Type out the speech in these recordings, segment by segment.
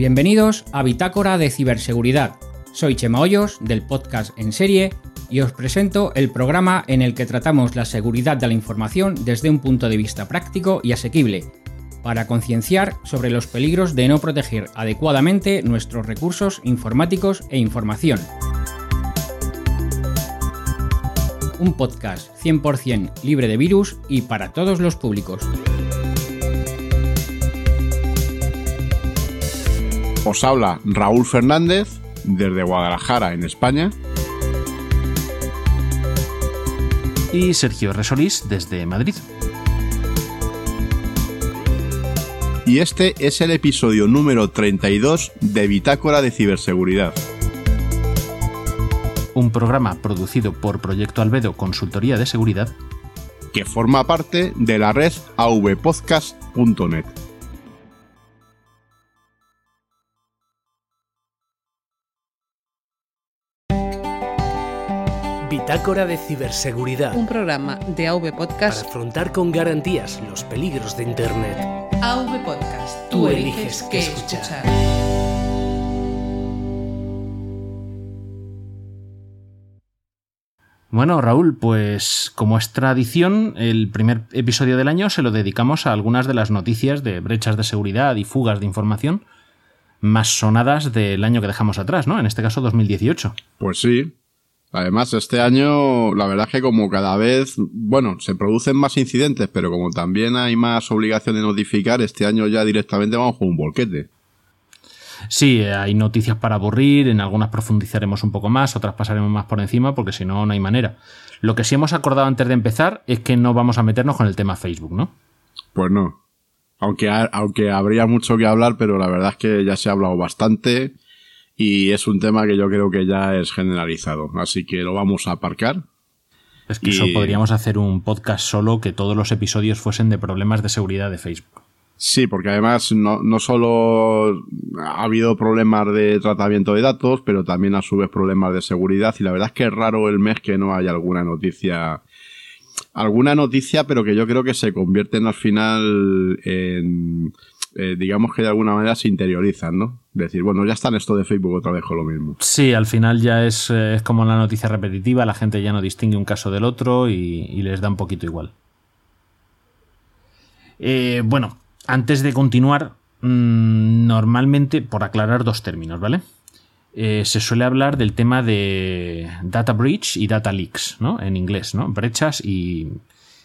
Bienvenidos a Bitácora de Ciberseguridad. Soy Chema Hoyos del podcast En Serie y os presento el programa en el que tratamos la seguridad de la información desde un punto de vista práctico y asequible, para concienciar sobre los peligros de no proteger adecuadamente nuestros recursos informáticos e información. Un podcast 100% libre de virus y para todos los públicos. Os habla Raúl Fernández desde Guadalajara, en España. Y Sergio Resolís desde Madrid. Y este es el episodio número 32 de Bitácora de Ciberseguridad. Un programa producido por Proyecto Albedo Consultoría de Seguridad que forma parte de la red avpodcast.net. Bitácora de Ciberseguridad. Un programa de AV Podcast. Para afrontar con garantías los peligros de Internet. AV Podcast. Tú eliges qué escuchar. Bueno, Raúl, pues como es tradición, el primer episodio del año se lo dedicamos a algunas de las noticias de brechas de seguridad y fugas de información más sonadas del año que dejamos atrás, ¿no? En este caso 2018. Pues sí, Además, este año, la verdad es que como cada vez, bueno, se producen más incidentes, pero como también hay más obligación de notificar, este año ya directamente vamos con un volquete. Sí, hay noticias para aburrir, en algunas profundizaremos un poco más, otras pasaremos más por encima, porque si no, no hay manera. Lo que sí hemos acordado antes de empezar es que no vamos a meternos con el tema Facebook, ¿no? Pues no. Aunque, aunque habría mucho que hablar, pero la verdad es que ya se ha hablado bastante y es un tema que yo creo que ya es generalizado, así que lo vamos a aparcar. Es que eso podríamos hacer un podcast solo que todos los episodios fuesen de problemas de seguridad de Facebook. Sí, porque además no, no solo ha habido problemas de tratamiento de datos, pero también a su vez problemas de seguridad y la verdad es que es raro el mes que no haya alguna noticia alguna noticia, pero que yo creo que se convierten al final en, eh, digamos que de alguna manera se interiorizan, ¿no? Decir, bueno, ya está en esto de Facebook otra vez con lo mismo. Sí, al final ya es, eh, es como la noticia repetitiva, la gente ya no distingue un caso del otro y, les da un poquito igual. Eh, bueno, antes de continuar, mmm, normalmente, por aclarar dos términos, ¿vale? Eh, se suele hablar del tema de data breach y data leaks, ¿no? En inglés, ¿no? Brechas y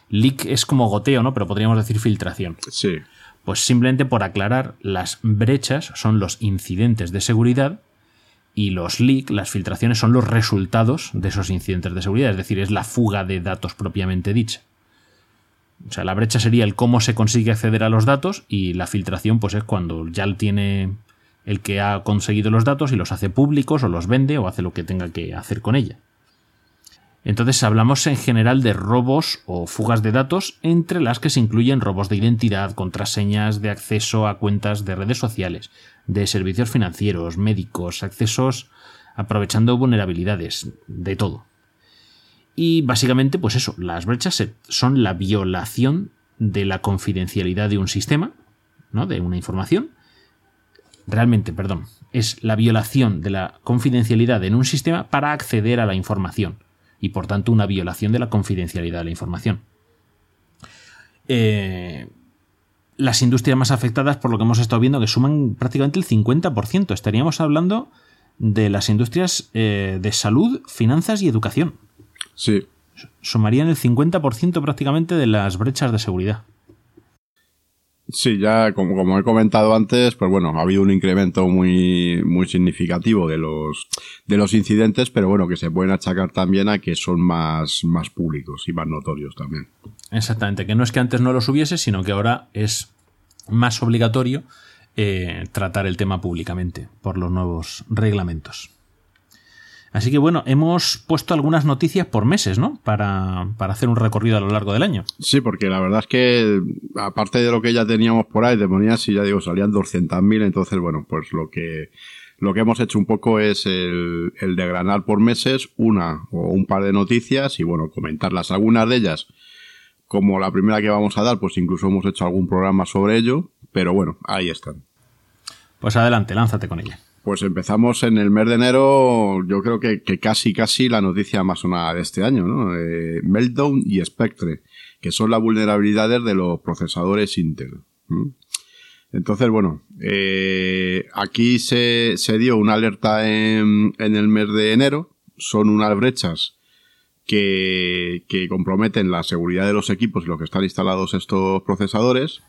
leak es como goteo, ¿no? Pero podríamos decir filtración. Sí. Pues simplemente por aclarar, las brechas son los incidentes de seguridad y los leaks, las filtraciones, son los resultados de esos incidentes de seguridad, es decir, es la fuga de datos propiamente dicha. O sea, la brecha sería el cómo se consigue acceder a los datos y la filtración pues es cuando ya tiene el que ha conseguido los datos y los hace públicos o los vende o hace lo que tenga que hacer con ella. Entonces hablamos en general de robos o fugas de datos, entre las que se incluyen robos de identidad, contraseñas de acceso a cuentas de redes sociales, de servicios financieros, médicos, accesos aprovechando vulnerabilidades, de todo. Y básicamente, pues eso, las brechas son la violación de la confidencialidad de un sistema, ¿no? De una información. Realmente, perdón, es la violación de la confidencialidad en un sistema para acceder a la información y por tanto una violación de la confidencialidad de la información. Eh, las industrias más afectadas, por lo que hemos estado viendo, que suman prácticamente el 50%. Estaríamos hablando de las industrias eh, de salud, finanzas y educación. Sí. Sumarían el 50% prácticamente de las brechas de seguridad. Sí, ya como, como he comentado antes, pues bueno, ha habido un incremento muy, muy significativo de los, de los incidentes, pero bueno, que se pueden achacar también a que son más, más públicos y más notorios también. Exactamente, que no es que antes no los hubiese, sino que ahora es más obligatorio eh, tratar el tema públicamente por los nuevos reglamentos. Así que bueno, hemos puesto algunas noticias por meses, ¿no? Para, para, hacer un recorrido a lo largo del año. Sí, porque la verdad es que, aparte de lo que ya teníamos por ahí, te ponías y ya digo, salían 200.000, entonces bueno, pues lo que, lo que hemos hecho un poco es el, el degranar por meses una o un par de noticias y bueno, comentarlas. Algunas de ellas, como la primera que vamos a dar, pues incluso hemos hecho algún programa sobre ello, pero bueno, ahí están. Pues adelante, lánzate con ella. Pues empezamos en el mes de enero, yo creo que, que casi, casi la noticia más sonada de este año, ¿no? Eh, Meltdown y Spectre, que son las vulnerabilidades de los procesadores Intel. Entonces, bueno, eh, aquí se, se dio una alerta en, en el mes de enero, son unas brechas que, que comprometen la seguridad de los equipos y los que están instalados estos procesadores.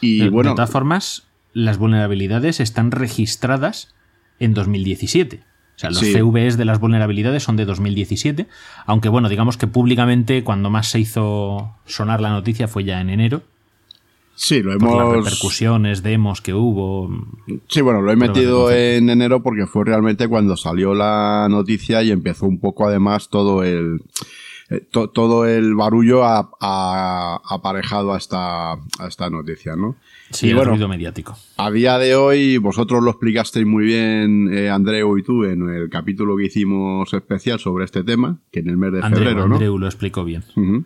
Y de, bueno, de todas formas, las vulnerabilidades están registradas en 2017. O sea, los Sí. CVEs de las vulnerabilidades son de 2017, aunque bueno, digamos que públicamente cuando más se hizo sonar la noticia fue ya en enero, sí, lo por las hemos, repercusiones, demos que hubo. Sí, bueno, lo he metido en enero porque fue realmente cuando salió la noticia y empezó un poco además todo el eh, to- todo el barullo a- a- aparejado a esta, a esta noticia, ¿no? Sí, Y el bueno, ruido mediático. a día de hoy, vosotros lo explicasteis muy bien, eh, Andreu y tú, en el capítulo que hicimos especial sobre este tema, que en el mes de Andreu, febrero, ¿no? Andreu lo explicó bien. Ujú.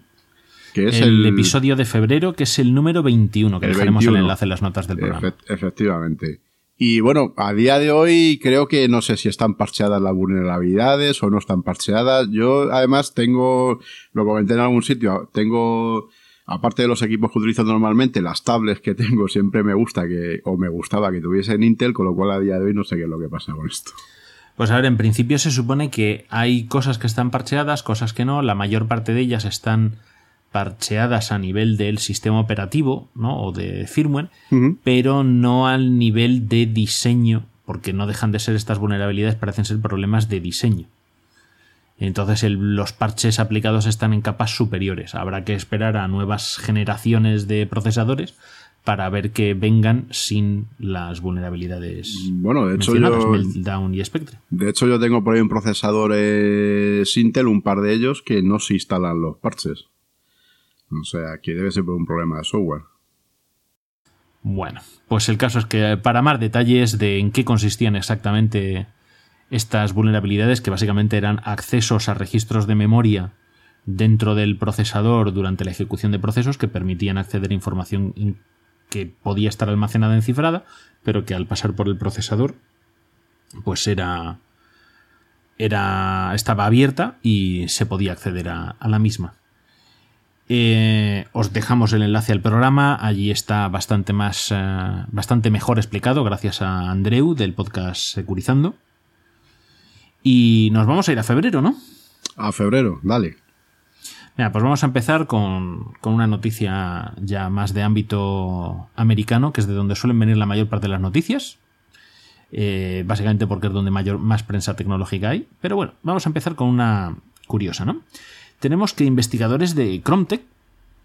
Que es el, el, episodio de febrero, que es el número 21, que El dejaremos 21. el enlace en las notas del programa. Efe- efectivamente. Y bueno, a día de hoy creo que no sé si están parcheadas las vulnerabilidades o no están parcheadas. Yo además tengo, lo comenté en algún sitio, tengo, aparte de los equipos que utilizo normalmente, las tablets que tengo siempre me gusta que, o me gustaba que tuviesen Intel, con lo cual a día de hoy no sé qué es lo que pasa con esto. Pues a ver, en principio se supone que hay cosas que están parcheadas, cosas que no. La mayor parte de ellas están parcheadas a nivel del sistema operativo, ¿no? O de firmware, pero no al nivel de diseño, porque no dejan de ser estas vulnerabilidades, parecen ser problemas de diseño. Entonces el- los parches aplicados están en capas superiores. Habrá que esperar a nuevas generaciones de procesadores para ver que vengan sin las vulnerabilidades Bueno, de hecho yo, Meltdown y Spectre. de hecho yo tengo por ahí un procesador eh, Intel, un par de ellos, que no se instalan los parches. O sea, que debe ser por un problema de software. Bueno, pues el caso es que para más detalles de en qué consistían exactamente estas vulnerabilidades, que básicamente eran accesos a registros de memoria dentro del procesador durante la ejecución de procesos que permitían acceder a información in- que podía estar almacenada en cifrada, pero que al pasar por el procesador, pues era, era estaba abierta y se podía acceder a, a la misma. Eh, os dejamos el enlace al programa, allí está bastante más, eh, bastante mejor explicado, gracias a Andreu del podcast Securizando. Y nos vamos a ir a febrero, ¿no? A febrero, dale. Mira, pues vamos a empezar con, con una noticia ya más de ámbito americano, que es de donde suelen venir la mayor parte de las noticias. Eh, básicamente porque es donde mayor, más prensa tecnológica hay. Pero bueno, vamos a empezar con una curiosa, ¿no? Tenemos que investigadores de Chromtech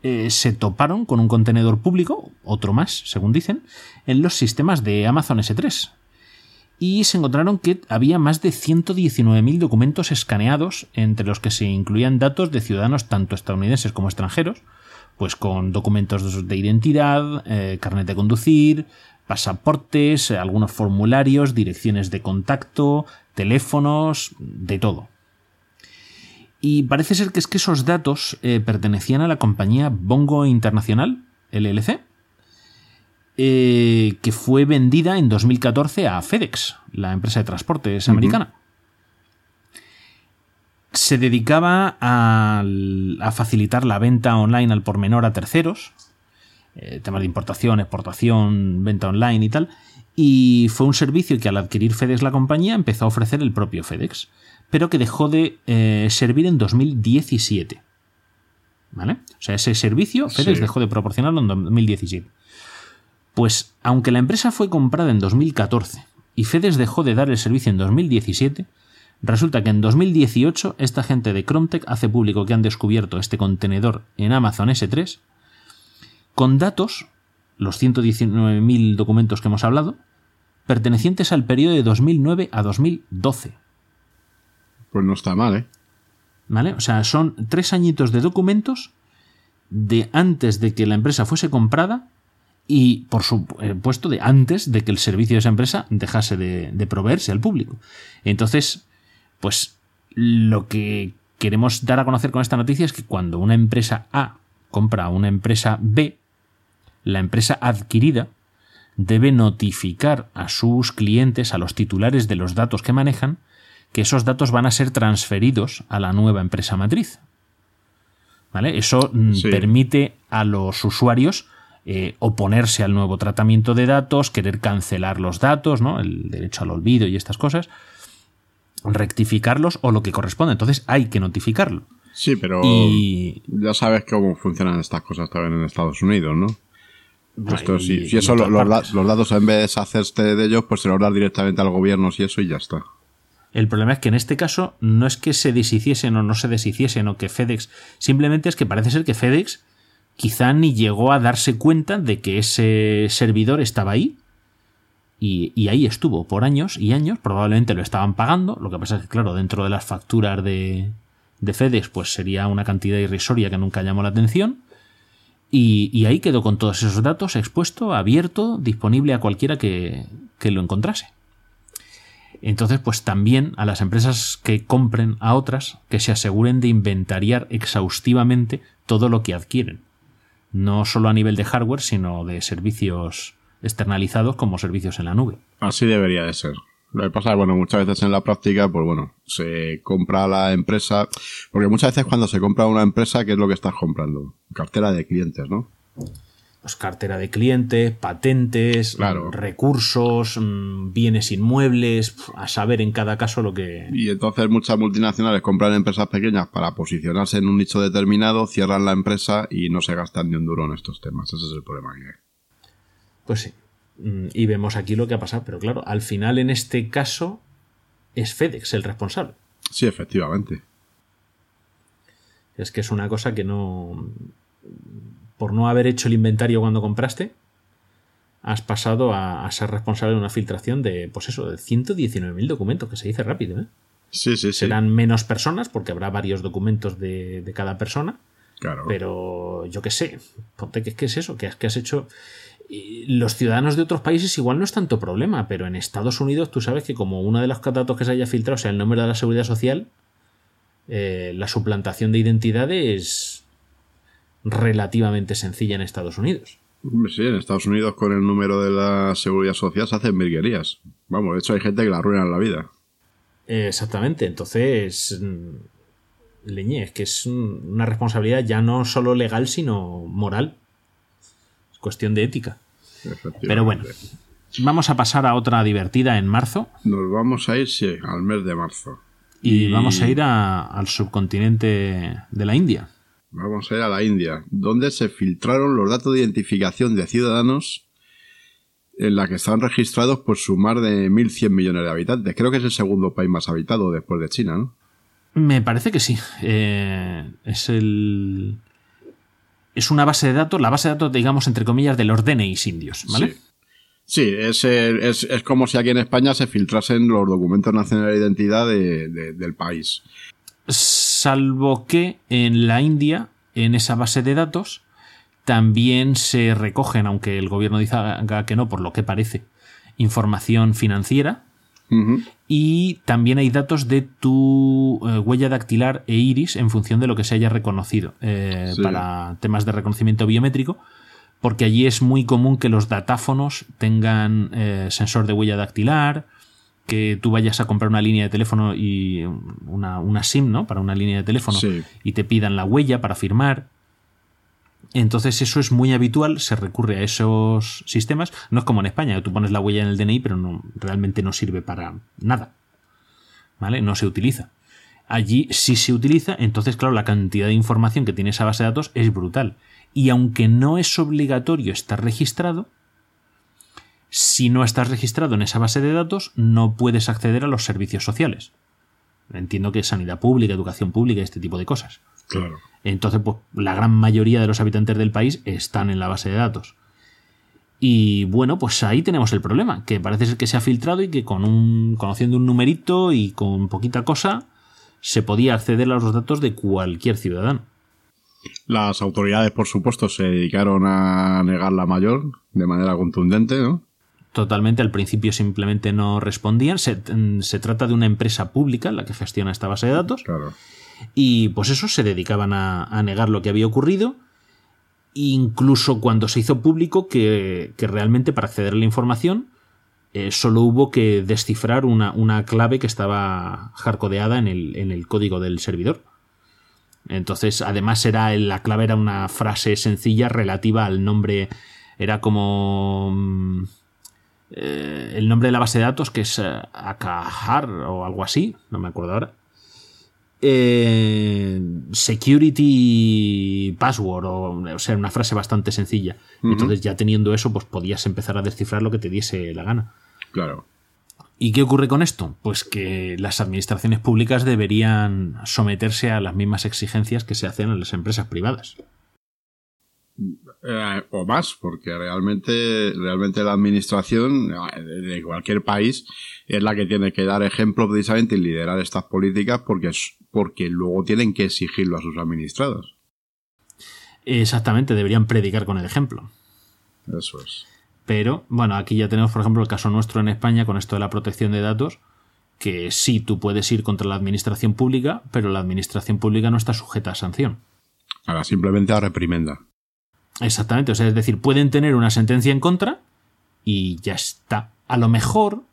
eh, se toparon con un contenedor público, otro más, según dicen, en los sistemas de Amazon S3 y se encontraron que había más de 119.000 documentos escaneados, entre los que se incluían datos de ciudadanos tanto estadounidenses como extranjeros, pues con documentos de identidad, eh, carnet de conducir, pasaportes, algunos formularios, direcciones de contacto, teléfonos, de todo. Y parece ser que es que esos datos eh, pertenecían a la compañía Bongo Internacional, LLC, eh, que fue vendida en 2014 a FedEx, la empresa de transportes americana. Se dedicaba a, a facilitar la venta online al por menor a terceros, eh, temas de importación, exportación, venta online y tal, y fue un servicio que al adquirir FedEx la compañía empezó a ofrecer el propio FedEx, pero que dejó de eh, servir en 2017. ¿Vale? O sea, ese servicio FedEx Sí. dejó de proporcionarlo en 2017. Pues aunque la empresa fue comprada en 2014 y FedEx dejó de dar el servicio en 2017, resulta que en 2018 esta gente de Chromtech hace público que han descubierto este contenedor en Amazon S3 con datos, los 119.000 documentos que hemos hablado, pertenecientes al periodo de 2009 a 2012. Pues no está mal, ¿eh? ¿Vale? O sea, son tres añitos de documentos de antes de que la empresa fuese comprada y, por supuesto, de antes de que el servicio de esa empresa dejase de, de proveerse al público. Entonces, pues lo que queremos dar a conocer con esta noticia es que cuando una empresa A compra a una empresa B, la empresa adquirida debe notificar a sus clientes, a los titulares de los datos que manejan, que esos datos van a ser transferidos a la nueva empresa matriz. ¿Vale? Eso mm, Sí. permite a los usuarios eh, oponerse al nuevo tratamiento de datos, querer cancelar los datos, ¿no? El derecho al olvido y estas cosas, rectificarlos o lo que corresponda. Entonces hay que notificarlo. Sí, pero Y ya sabes cómo funcionan estas cosas también en Estados Unidos, ¿no? Esto, y- si, y si eso los, datos en vez de deshacerse de ellos, pues se los das directamente al gobierno y eso y ya está. El problema es que en este caso no es que se deshiciesen o no se deshiciesen o que FedEx, simplemente es que parece ser que FedEx quizá ni llegó a darse cuenta de que ese servidor estaba ahí y, ahí estuvo por años y años, probablemente lo estaban pagando, lo que pasa es que claro, dentro de las facturas de, de FedEx pues sería una cantidad irrisoria que nunca llamó la atención y, y ahí quedó con todos esos datos expuesto, abierto, disponible a cualquiera que, que lo encontrase. Entonces, pues también a las empresas que compren a otras que se aseguren de inventariar exhaustivamente todo lo que adquieren. No solo a nivel de hardware, sino de servicios externalizados como servicios en la nube. Así debería de ser. Lo que pasa es, bueno, muchas veces en la práctica, pues bueno, se compra la empresa, porque muchas veces cuando se compra una empresa, ¿qué es lo que estás comprando? Cartera de clientes, ¿no? Pues cartera de clientes, patentes, Claro. mm, recursos, mm, bienes inmuebles, a saber en cada caso lo que... Y entonces muchas multinacionales compran empresas pequeñas para posicionarse en un nicho determinado, cierran la empresa y no se gastan ni un duro en estos temas. Ese es el problema que hay. Pues sí. Mm, Y vemos aquí lo que ha pasado. Pero claro, al final en este caso es FedEx el responsable. Sí, efectivamente. Es que es una cosa que no. Por no haber hecho el inventario cuando compraste, has pasado a, a ser responsable de una filtración de, pues eso, de 119.000 documentos, que se dice rápido, ¿eh? Sí, sí, sí. Serán menos personas, porque habrá varios documentos de, de cada persona, Claro. pero yo qué sé, ponte que, que es eso, que has, que has hecho. Los ciudadanos de otros países igual no es tanto problema, pero en Estados Unidos tú sabes que como uno de los datos que se haya filtrado sea el número de la seguridad social, eh, la suplantación de identidad es relativamente sencilla en Estados Unidos. Hombre, Sí, en Estados Unidos con el número de la seguridad social se hacen virguerías. Vamos, de hecho hay gente que la arruina en la vida. Exactamente, entonces mm, leñé, es que es un- una responsabilidad ya no solo legal, sino moral. Es cuestión de ética. Pero bueno, vamos a pasar a otra divertida en marzo Nos vamos a ir, sí, al mes de marzo. y, Y- vamos a ir a- al subcontinente de la India. Vamos a ir a la India, donde se filtraron los datos de identificación de ciudadanos en la que están registrados por sumar de 1.100 millones de habitantes. Creo que es el segundo país más habitado después de China, ¿no? Me parece que sí. Eh, es el. Es una base de datos, la base de datos, digamos, entre comillas, de los DNIs indios, ¿vale? Sí. Sí, es, es, es como si aquí en España se filtrasen los documentos nacionales de identidad de- de- del país. Salvo que en la India, en esa base de datos, también se recogen, aunque el gobierno diga que no, por lo que parece, información financiera. Y también hay datos de tu eh, huella dactilar e iris en función de lo que se haya reconocido eh, Sí. para temas de reconocimiento biométrico, porque allí es muy común que los datáfonos tengan eh, sensor de huella dactilar, que tú vayas a comprar una línea de teléfono y una, una SIM, ¿no? Para una línea de teléfono Sí. y te pidan la huella para firmar. Entonces eso es muy habitual, se recurre a esos sistemas. No es como en España, que tú pones la huella en el DNI, pero no, realmente no sirve para nada. ¿Vale? No se utiliza. Allí sí se utiliza, entonces claro, la cantidad de información que tiene esa base de datos es brutal. Y aunque no es obligatorio estar registrado, si no estás registrado en esa base de datos, no puedes acceder a los servicios sociales. Entiendo que es sanidad pública, educación pública, este tipo de cosas. Claro. Entonces, pues la gran mayoría de los habitantes del país están en la base de datos. Y bueno, pues ahí tenemos el problema, que parece ser que se ha filtrado y que con un conociendo un numerito y con poquita cosa se podía acceder a los datos de cualquier ciudadano. Las autoridades, por supuesto, se dedicaron a negar la mayor de manera contundente, ¿no? Totalmente, al principio simplemente no respondían. Se, se trata de una empresa pública la que gestiona esta base de datos. Claro. Y pues eso, se dedicaban a, a negar lo que había ocurrido. incluso cuando se hizo público que, que realmente para acceder a la información eh, solo hubo que descifrar una, una clave que estaba hardcodeada en el, en el, código del servidor. Entonces, además, era la clave era una frase sencilla relativa al nombre. Era como. Eh, el nombre de la base de datos, que es eh, o algo así, no me acuerdo ahora. Eh, security password, o, o sea, una frase bastante sencilla. Entonces, ya teniendo eso, pues podías empezar a descifrar lo que te diese la gana. Claro. ¿Y qué ocurre con esto? Pues que las administraciones públicas deberían someterse a las mismas exigencias que se hacen en las empresas privadas. Eh, o más, porque realmente, realmente la administración eh, de cualquier país es la que tiene que dar ejemplo precisamente y liderar estas políticas porque, porque luego tienen que exigirlo a sus administrados. Exactamente, deberían predicar con el ejemplo. Eso es. Pero, bueno, aquí ya tenemos, por ejemplo, el caso nuestro en España con esto de la protección de datos, que sí, tú puedes ir contra la administración pública, pero la administración pública no está sujeta a sanción. Ahora simplemente a reprimenda. Exactamente, o sea, es decir, pueden tener una sentencia en contra y ya está. A lo mejor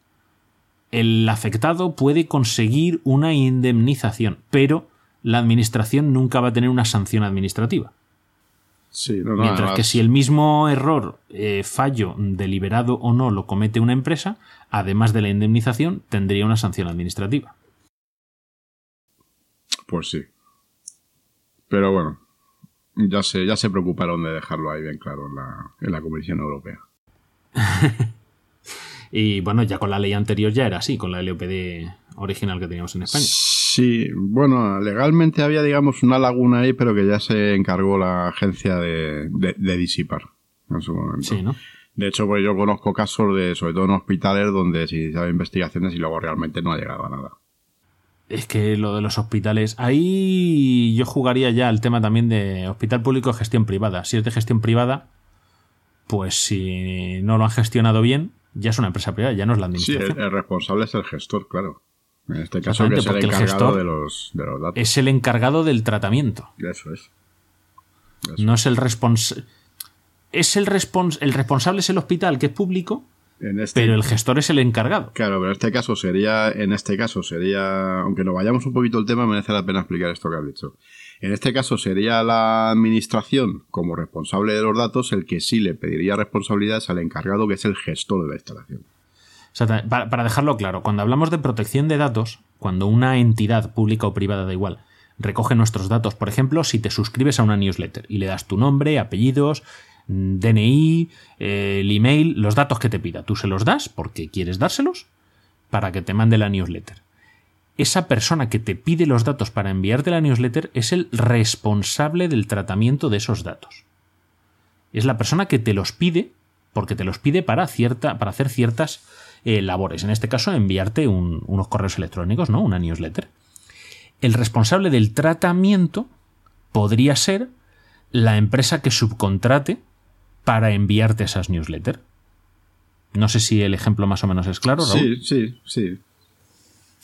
el afectado puede conseguir una indemnización, pero la administración nunca va a tener una sanción administrativa. Sí, no, no, Mientras que si el mismo error, eh, fallo, deliberado o no, lo comete una empresa, además de la indemnización, tendría una sanción administrativa. Pues sí. Pero bueno, ya se, ya se preocuparon de dejarlo ahí bien claro en la, en la Comisión Europea. Y bueno, ya con la ley anterior ya era así, con la LOPD original que teníamos en España. Sí, bueno, legalmente había, digamos, una laguna ahí, pero que ya se encargó la agencia de, de- de disipar en su momento. Sí, ¿no? De hecho, pues yo conozco casos de, sobre todo en hospitales, donde se hicieron investigaciones y luego realmente no ha llegado a nada. Es que lo de los hospitales. Ahí yo jugaría ya al tema también de hospital público gestión privada. Si es de gestión privada, pues si no lo han gestionado bien, ya es una empresa privada, ya no es la Sí, el, administración. el responsable es el gestor, claro. En este caso, que es el encargado gestor de, los, de los datos. Es el encargado del tratamiento. Eso es. Eso. No es el responsable. Es el, respons el responsable es el hospital, que es público, En este, pero el gestor es el encargado. Claro, pero en este caso sería, en este caso sería, aunque nos vayamos un poquito el tema, merece la pena explicar esto que has dicho. En este caso sería la administración como responsable de los datos el que sí le pediría responsabilidades al encargado que es el gestor de la instalación. Para, para dejarlo claro, cuando hablamos de protección de datos, cuando una entidad pública o privada, da igual, recoge nuestros datos, por ejemplo, si te suscribes a una newsletter y le das tu nombre, apellidos, DNI, el email, los datos que te pida, tú se los das porque quieres dárselos para que te mande la newsletter. Esa persona que te pide los datos para enviarte la newsletter es el responsable del tratamiento de esos datos. Es la persona que te los pide porque te los pide para, cierta, para hacer ciertas eh, labores. En este caso, enviarte un- unos correos electrónicos, ¿no? Una newsletter. El responsable del tratamiento podría ser la empresa que subcontrate para enviarte esas newsletters. No sé si el ejemplo más o menos es claro, Raúl. Sí, sí, sí.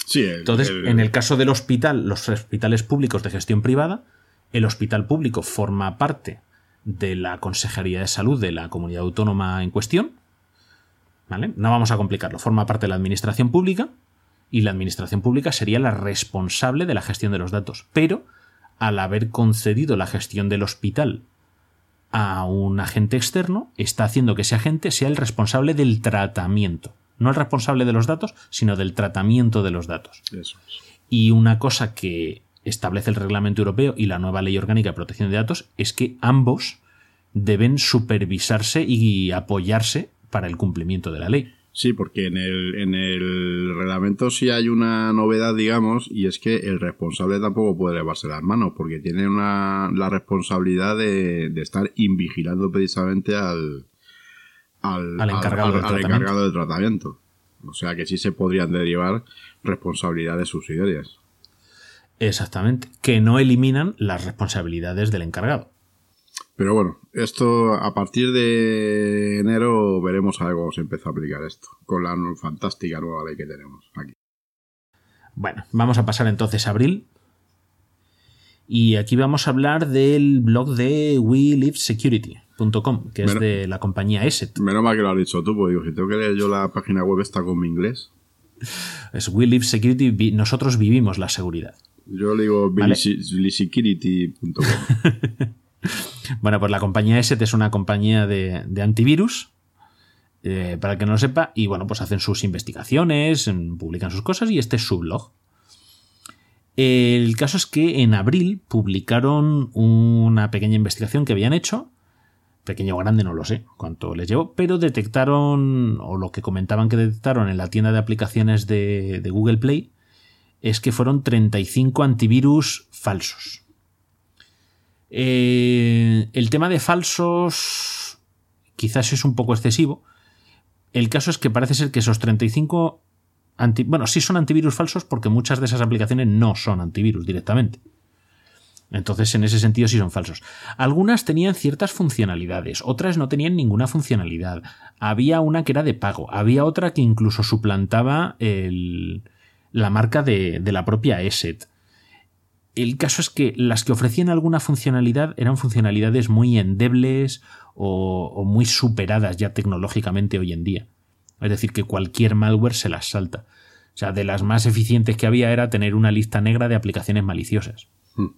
Sí, el- Entonces, el- en el caso del hospital, los hospitales públicos de gestión privada, el hospital público forma parte de la Consejería de Salud de la comunidad autónoma en cuestión. ¿Vale? No vamos a complicarlo. Forma parte de la administración pública y la administración pública sería la responsable de la gestión de los datos. Pero, al haber concedido la gestión del hospital a un agente externo, está haciendo que ese agente sea el responsable del tratamiento. No el responsable de los datos, sino del tratamiento de los datos. Eso es. Y una cosa que establece el reglamento europeo y la nueva ley orgánica de protección de datos es que ambos deben supervisarse y apoyarse para el cumplimiento de la ley. Sí, porque en el, en el reglamento sí hay una novedad, digamos, y es que el responsable tampoco puede llevarse las manos, porque tiene una, la responsabilidad de, de estar invigilando precisamente al, al, Al encargado del tratamiento. encargado del tratamiento. O sea que sí se podrían derivar responsabilidades subsidiarias. Exactamente. Que no eliminan las responsabilidades del encargado. Pero bueno, esto a partir de enero veremos a ver cómo se empieza a aplicar esto, con la fantástica nueva ley que tenemos aquí. Bueno, vamos a pasar entonces a abril. Y aquí vamos a hablar del blog de WeLiveSecurity.com, que es de la compañía ESET. Menos mal que lo has dicho tú, porque digo, si tengo que leer yo la página web esta con mi inglés, Es We Live Security, nosotros vivimos la seguridad. yo le digo Vale. Bueno, pues la compañía ESET es una compañía de, antivirus, eh, para el que no lo sepa, y bueno, pues hacen sus investigaciones, publican sus cosas y este es su blog. El caso es que en abril publicaron una pequeña investigación que habían hecho, pequeño o grande no lo sé cuánto les llevó, pero detectaron, o lo que comentaban que detectaron en la tienda de aplicaciones de, de Google Play, es que fueron 35 antivirus falsos. Eh, el tema de falsos quizás es un poco excesivo. El caso es que parece ser que esos 35 anti- bueno, sí son antivirus falsos porque muchas de esas aplicaciones no son antivirus directamente. Entonces, en ese sentido sí son falsos. Algunas tenían ciertas funcionalidades, otras no tenían ninguna funcionalidad. Había una que era de pago, había otra que incluso suplantaba la marca de, de la propia ESET. El caso es que las que ofrecían alguna funcionalidad eran funcionalidades muy endebles o, o muy superadas ya tecnológicamente hoy en día. Es decir, que cualquier malware se las salta. O sea, de las más eficientes que había era tener una lista negra de aplicaciones maliciosas. Hmm.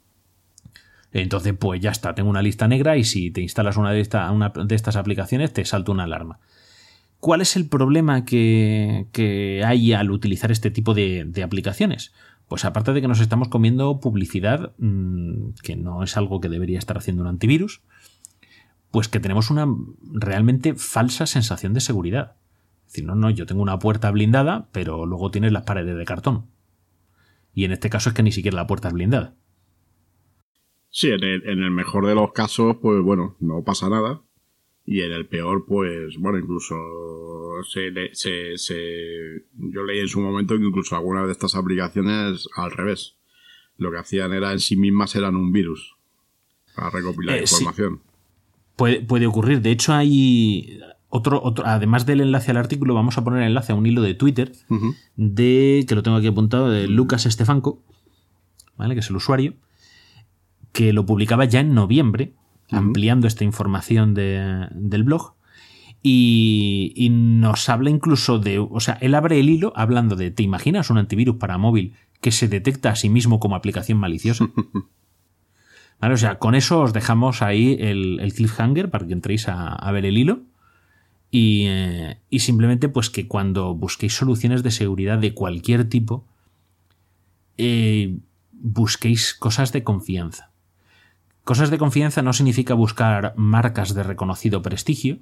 Entonces, pues ya está, tengo una lista negra y si te instalas una de, esta- una de estas aplicaciones te salta una alarma. ¿Cuál es el problema que, que hay al utilizar este tipo de, de aplicaciones? Pues aparte de que nos estamos comiendo publicidad, mmm, que no es algo que debería estar haciendo un antivirus, pues que tenemos una realmente falsa sensación de seguridad. Es decir, no, no, yo tengo una puerta blindada, pero luego tienes las paredes de cartón. Y en este caso es que ni siquiera la puerta es blindada. Sí, en el, en el mejor de los casos, pues bueno, no pasa nada. Y en el peor, pues bueno, incluso se, se, se- yo leí en su momento que incluso algunas de estas aplicaciones al revés. Lo que hacían era en sí mismas eran un virus para recopilar Eh, sí. información. Puede, puede ocurrir. De hecho, hay otro, otro, además del enlace al artículo, vamos a poner el enlace a un hilo de Twitter de, que lo tengo aquí apuntado, de Lucas Estefanco, ¿vale? que es el usuario, que lo publicaba ya en noviembre, ampliando esta información de- del blog. Y, y nos habla incluso de. O sea, él abre el hilo hablando de. ¿Te imaginas un antivirus para móvil que se detecta a sí mismo como aplicación maliciosa? ¿Vale? O sea, con eso os dejamos ahí el, el cliffhanger para que entréis a, a ver el hilo. Y, eh, y simplemente, pues que cuando busquéis soluciones de seguridad de cualquier tipo, eh, busquéis cosas de confianza. Cosas de confianza no significa buscar marcas de reconocido prestigio,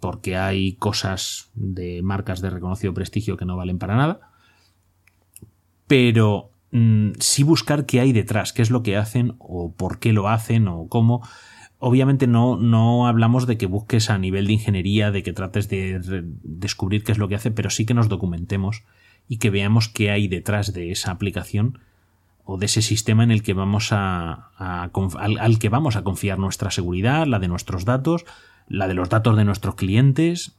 porque hay cosas de marcas de reconocido prestigio que no valen para nada. Pero mm, sí buscar qué hay detrás, qué es lo que hacen, o por qué lo hacen, o cómo. Obviamente no, no hablamos de que busques a nivel de ingeniería, de que trates de descubrir qué es lo que hace, pero sí que nos documentemos y que veamos qué hay detrás de esa aplicación o de ese sistema en el que vamos a, al que vamos a confiar nuestra seguridad, la de nuestros datos, la de los datos de nuestros clientes.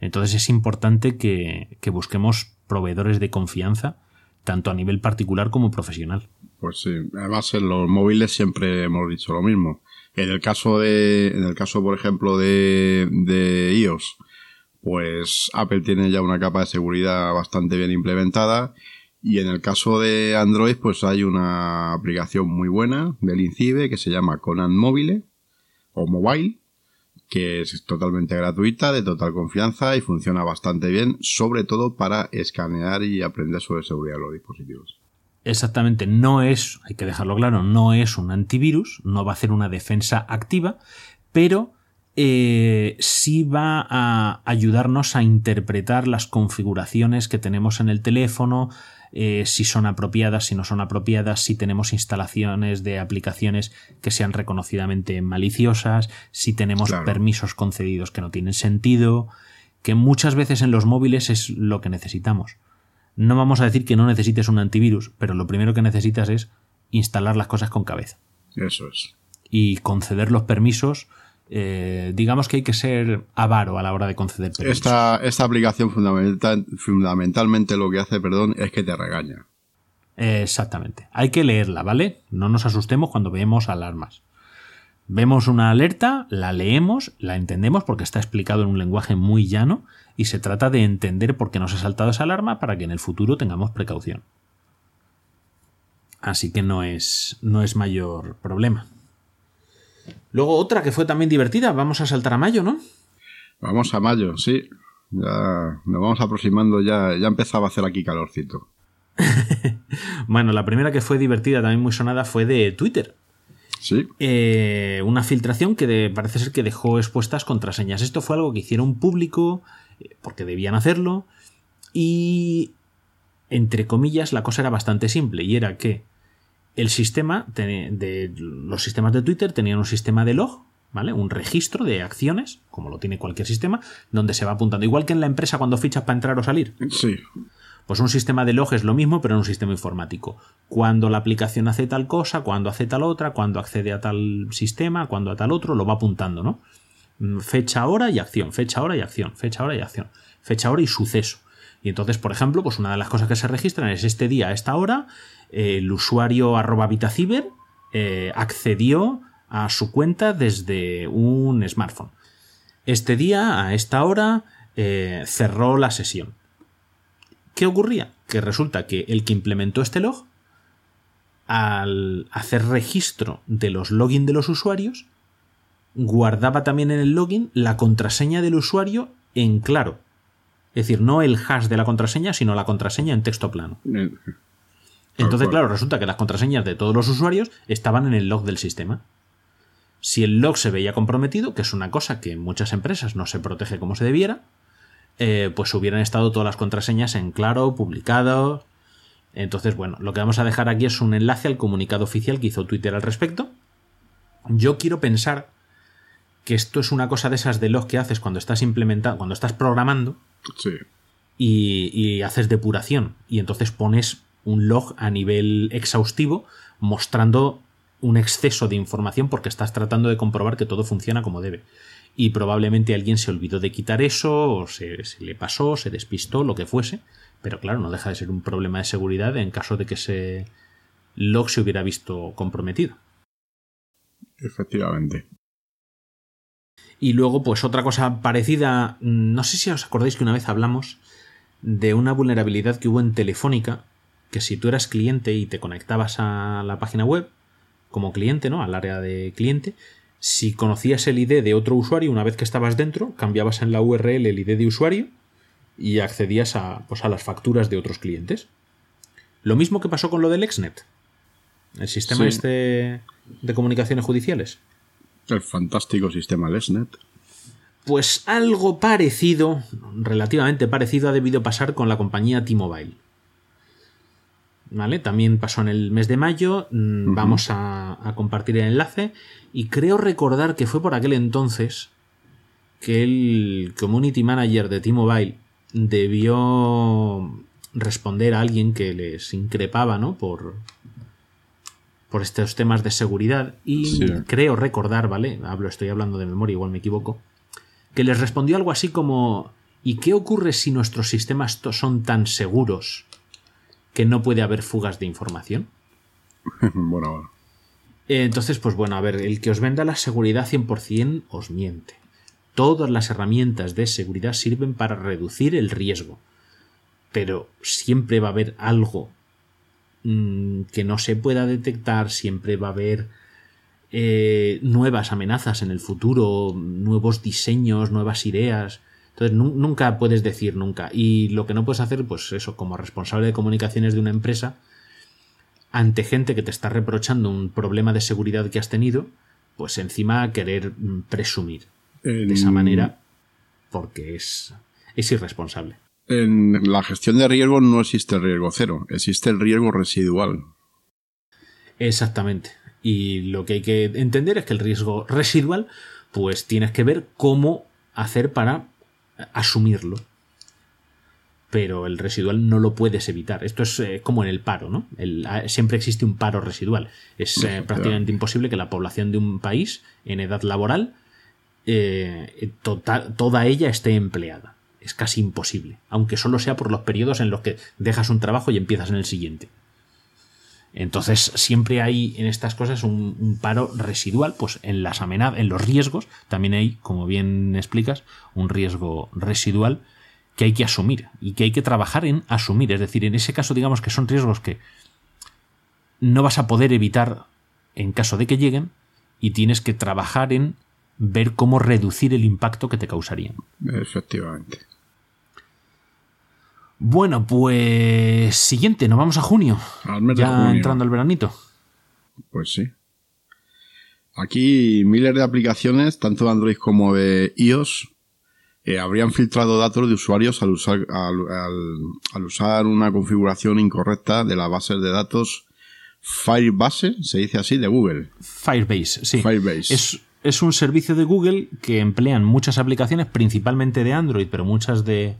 Entonces es importante que, que busquemos proveedores de confianza, tanto a nivel particular como profesional. Pues sí, además en los móviles siempre hemos dicho lo mismo. En el caso de, en el caso, por ejemplo, de, de iOS, pues Apple tiene ya una capa de seguridad bastante bien implementada. Y en el caso de Android, pues hay una aplicación muy buena del INCIBE que se llama Conan Mobile o Mobile, que es totalmente gratuita, de total confianza y funciona bastante bien, sobre todo para escanear y aprender sobre seguridad de los dispositivos. Exactamente, no es, hay que dejarlo claro, no es un antivirus, no va a hacer una defensa activa, pero eh, sí va a ayudarnos a interpretar las configuraciones que tenemos en el teléfono, eh, si son apropiadas, si no son apropiadas, si tenemos instalaciones de aplicaciones que sean reconocidamente maliciosas, si tenemos Claro. permisos concedidos que no tienen sentido, que muchas veces en los móviles es lo que necesitamos. No vamos a decir que no necesites un antivirus, pero lo primero que necesitas es instalar las cosas con cabeza Eso es. y conceder los permisos. Eh, digamos que hay que ser avaro a la hora de conceder permisos. Esta, esta aplicación fundamental, fundamentalmente lo que hace, perdón, es que te regaña. Exactamente. Hay que leerla, ¿vale? No nos asustemos cuando vemos alarmas. Vemos una alerta, la leemos, la entendemos porque está explicado en un lenguaje muy llano y se trata de entender por qué nos ha saltado esa alarma para que en el futuro tengamos precaución. Así que no es, no es mayor problema. Luego otra que fue también divertida, vamos a saltar a mayo, ¿no? Vamos a mayo, sí. Ya nos vamos aproximando, ya, ya empezaba a hacer aquí calorcito. bueno, la primera que fue divertida, también muy sonada, fue de Twitter. Sí. Eh, una filtración que de- parece ser que dejó expuestas contraseñas. Esto fue algo que hicieron público eh, porque debían hacerlo y, entre comillas, la cosa era bastante simple y era que el sistema te- de los sistemas de Twitter tenían un sistema de log, ¿vale? Un registro de acciones, como lo tiene cualquier sistema, donde se va apuntando. Igual que en la empresa cuando fichas para entrar o salir. Sí. Pues un sistema de log es lo mismo, pero en un sistema informático. Cuando la aplicación hace tal cosa, cuando hace tal otra, cuando accede a tal sistema, cuando a tal otro, lo va apuntando, ¿no? Mm, Fecha, hora y acción, fecha, hora y acción, fecha, hora y acción, fecha, hora y suceso. Y entonces, por ejemplo, pues una de las cosas que se registran es este día, a esta hora, el usuario arroba Vitaciber eh, accedió a su cuenta desde un smartphone. Este día, a esta hora, eh, cerró la sesión. ¿Qué ocurría? Que resulta que el que implementó este log, al hacer registro de los login de los usuarios, guardaba también en el login la contraseña del usuario en claro. Es decir, no el hash de la contraseña, sino la contraseña en texto plano. Entonces, claro, resulta que las contraseñas de todos los usuarios estaban en el log del sistema. Si el log se veía comprometido, que es una cosa que en muchas empresas no se protege como se debiera, eh, pues hubieran estado todas las contraseñas en claro, publicado. Entonces, bueno, lo que vamos a dejar aquí es un enlace al comunicado oficial que hizo Twitter al respecto. Yo quiero pensar que esto es una cosa de esas de log que haces cuando estás implementando, cuando estás programando, sí. y, y haces depuración y entonces pones un log a nivel exhaustivo mostrando un exceso de información porque estás tratando de comprobar que todo funciona como debe. Y probablemente alguien se olvidó de quitar eso, o se, se le pasó, se despistó, lo que fuese. Pero claro, no deja de ser un problema de seguridad en caso de que ese log se hubiera visto comprometido. Efectivamente. Y luego, pues otra cosa parecida, mm, no sé si os acordáis que una vez hablamos de una vulnerabilidad que hubo en Telefónica, que si tú eras cliente y te conectabas a la página web, como cliente, ¿no? Al área de cliente, si conocías el ID de otro usuario, una vez que estabas dentro, cambiabas en la URL el ID de usuario y accedías a, pues, a las facturas de otros clientes. Lo mismo que pasó con lo del Exnet, el sistema Sí. este de comunicaciones judiciales. El fantástico sistema LESNET. Pues algo parecido, relativamente parecido, ha debido pasar con la compañía T-Mobile. ¿Vale? También pasó en el mes de mayo. mm, Vamos a, a compartir el enlace. Y creo recordar que fue por aquel entonces que el community manager de T-Mobile debió responder a alguien que les increpaba, ¿no? Por, por estos temas de seguridad. Y Sí. creo recordar, ¿vale? Hablo, estoy hablando de memoria, igual me equivoco. Que les respondió algo así como. ¿Y qué ocurre si nuestros sistemas son tan seguros que no puede haber fugas de información? bueno, bueno. Eh, Entonces, pues bueno, a ver, el que os venda la seguridad 100% os miente. Todas las herramientas de seguridad sirven para reducir el riesgo. Pero siempre va a haber algo mm, que no se pueda detectar, siempre va a haber eh, nuevas amenazas en el futuro, nuevos diseños, nuevas ideas. Entonces nu- nunca puedes decir nunca. Y lo que no puedes hacer, pues eso, como responsable de comunicaciones de una empresa, ante gente que te está reprochando un problema de seguridad que has tenido, pues encima querer mm, presumir En, de esa manera, porque es, es irresponsable. En la gestión de riesgo no existe el riesgo cero, existe el riesgo residual. Exactamente. Y lo que hay que entender es que el riesgo residual, pues tienes que ver cómo hacer para asumirlo. Pero el residual no lo puedes evitar. Esto es eh, como en el paro, ¿no? El- ah, siempre existe un paro residual. Es eh, prácticamente imposible que la población de un país en edad laboral, eh, total- toda ella esté empleada. Es casi imposible. Aunque solo sea por los periodos en los que dejas un trabajo y empiezas en el siguiente. Entonces, siempre hay en estas cosas un, paro residual, pues en las amenazas, en los riesgos, también hay, como bien explicas, un riesgo residual que hay que asumir y que hay que trabajar en asumir. Es decir, en ese caso, digamos que son riesgos que no vas a poder evitar en caso de que lleguen y tienes que trabajar en ver cómo reducir el impacto que te causarían. Efectivamente. Bueno, pues siguiente, nos vamos a junio. Al mes de ya junio. entrando el veranito. Pues sí. Aquí miles de aplicaciones, tanto de Android como de iOS, eh, habrían filtrado datos de usuarios al usar, al, al- al usar una configuración incorrecta de las bases de datos Firebase, se dice así, de Google. Firebase, sí. Firebase. Es, es un servicio de Google que emplean muchas aplicaciones, principalmente de Android, pero muchas de,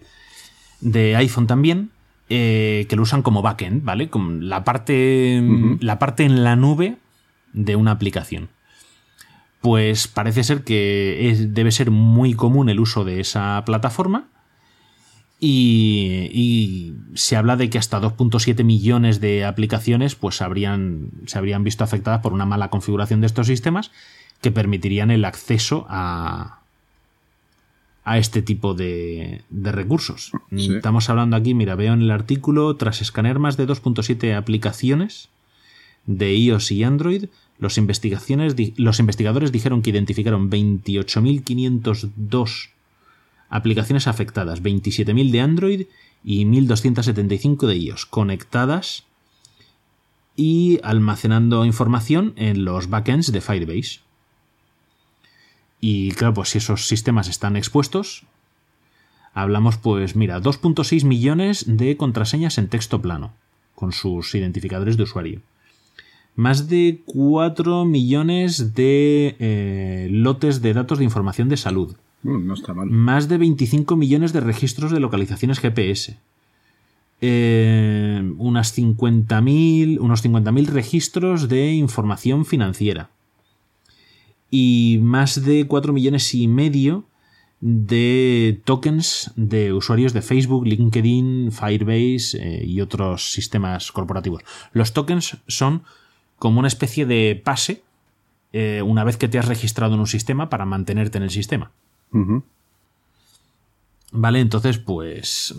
de iPhone también, eh, que lo usan como backend, ¿vale? Como la parte, la parte en la nube de una aplicación. Pues parece ser que es- debe ser muy común el uso de esa plataforma. Y, y se habla de que hasta 2.7 millones de aplicaciones pues habrían, se habrían visto afectadas por una mala configuración de estos sistemas que permitirían el acceso a, a este tipo de, de recursos. Sí. Estamos hablando aquí, mira, veo en el artículo, tras escanear más de 2.7 aplicaciones de iOS y Android, los, investigaciones, los investigadores dijeron que identificaron 28.502 aplicaciones afectadas, 27.000 de Android y 1.275 de iOS, conectadas y almacenando información en los backends de Firebase. Y claro, pues si esos sistemas están expuestos, hablamos pues, mira, 2.6 millones de contraseñas en texto plano, con sus identificadores de usuario. Más de 4 millones de eh, lotes de datos de información de salud. Mm, no está mal. Más de 25 millones de registros de localizaciones GPS. Eh, unas 50.000 unos 50.000 registros de información financiera. Y más de 4 millones y medio de tokens de usuarios de Facebook, LinkedIn, Firebase eh, y otros sistemas corporativos. Los tokens son como una especie de pase eh, una vez que te has registrado en un sistema para mantenerte en el sistema. ¿Vale? Entonces, pues.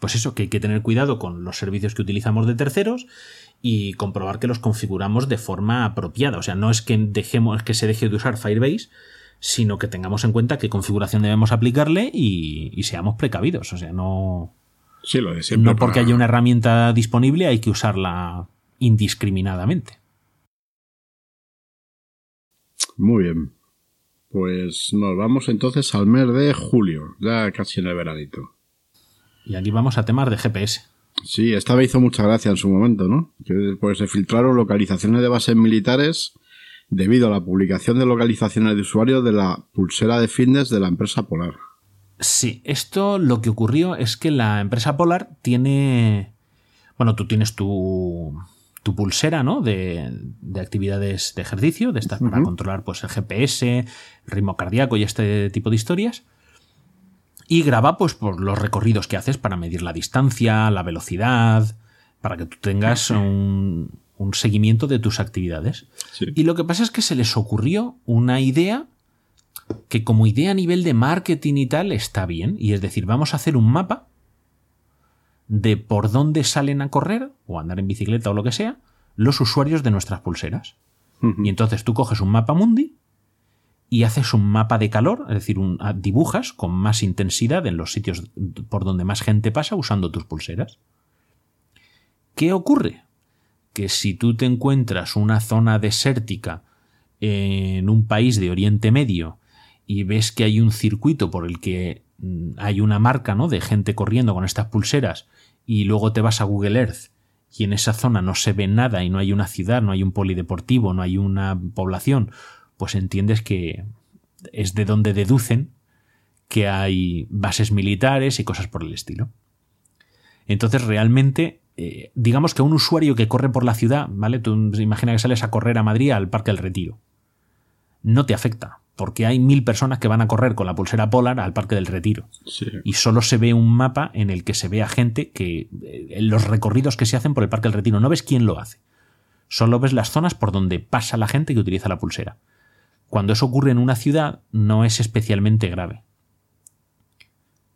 Pues eso, que hay que tener cuidado con los servicios que utilizamos de terceros y comprobar que los configuramos de forma apropiada. O sea, no es que dejemos que se deje de usar Firebase, sino que tengamos en cuenta qué configuración debemos aplicarle y, y seamos precavidos. O sea, no. Sí, lo de siempre. No porque para- haya una herramienta disponible hay que usarla indiscriminadamente. Muy bien. Pues nos vamos entonces al mes de julio, ya casi en el veranito. Y aquí vamos a temas de GPS. Sí, esta vez hizo mucha gracia en su momento, ¿no? Que pues se filtraron localizaciones de bases militares debido a la publicación de localizaciones de usuarios de la pulsera de fitness de la empresa Polar. Sí, esto lo que ocurrió es que la empresa Polar tiene. Bueno, tú tienes tu, tu pulsera, ¿no? De, de actividades de ejercicio, de estas para controlar pues, el GPS, el ritmo cardíaco y este tipo de historias. Y graba pues, por los recorridos que haces para medir la distancia, la velocidad, para que tú tengas un, un seguimiento de tus actividades. Sí. Y lo que pasa es que se les ocurrió una idea que como idea a nivel de marketing y tal está bien. Y es decir, vamos a hacer un mapa de por dónde salen a correr o a andar en bicicleta o lo que sea los usuarios de nuestras pulseras. Y entonces tú coges un mapa mundi y haces un mapa de calor, es decir, un- ah, dibujas con más intensidad en los sitios por donde más gente pasa usando tus pulseras. ¿Qué ocurre? Que si tú te encuentras una zona desértica en un país de Oriente Medio y ves que hay un circuito por el que mm, hay una marca ¿no? de gente corriendo con estas pulseras y luego te vas a Google Earth y en esa zona no se ve nada y no hay una ciudad, no hay un polideportivo, no hay una población, pues entiendes que es de donde deducen que hay bases militares y cosas por el estilo. Entonces realmente, eh, digamos que un usuario que corre por la ciudad, ¿vale? Tú imagina que sales a correr a Madrid al Parque del Retiro. No te afecta, porque hay mil personas que van a correr con la pulsera polar al Parque del Retiro Sí. y solo se ve un mapa en el que se ve a gente que eh, los recorridos que se hacen por el Parque del Retiro no ves quién lo hace. Solo ves las zonas por donde pasa la gente que utiliza la pulsera. Cuando eso ocurre en una ciudad no es especialmente grave.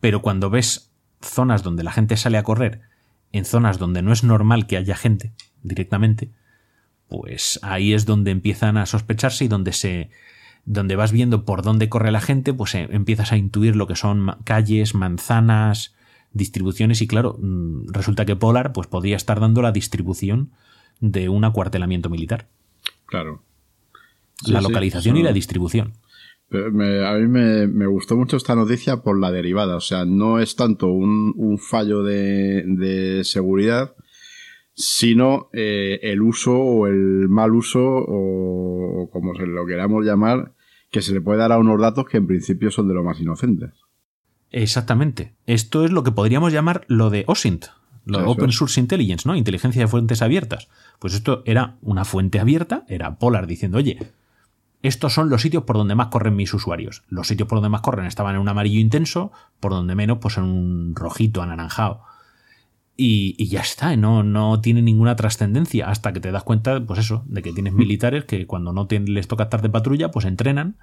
Pero cuando ves zonas donde la gente sale a correr, en zonas donde no es normal que haya gente directamente, pues ahí es donde empiezan a sospecharse y donde se donde vas viendo por dónde corre la gente, pues eh, empiezas a intuir lo que son calles, manzanas, distribuciones y claro, mm, resulta que Polar pues podría estar dando la distribución de un acuartelamiento militar. Claro. La localización y la distribución. a mí me, gustó mucho esta noticia por la derivada. O sea, no es tanto un, fallo de, seguridad, sino eh, el uso o el mal uso, o, como se lo queramos llamar, que se le puede dar a unos datos que en principio son de lo más inocentes. Exactamente. Esto es lo que podríamos llamar lo de OSINT, lo de Open Source Intelligence, ¿no? Inteligencia de fuentes abiertas. Pues esto era una fuente abierta, era Polar diciendo, oye, estos son los sitios por donde más corren mis usuarios. Los sitios por donde más corren estaban en un amarillo intenso, por donde menos, pues en un rojito anaranjado. Y, ya está, no, no tiene ninguna trascendencia hasta que te das cuenta, pues eso, de que tienes militares que cuando no les toca estar de patrulla, pues entrenan.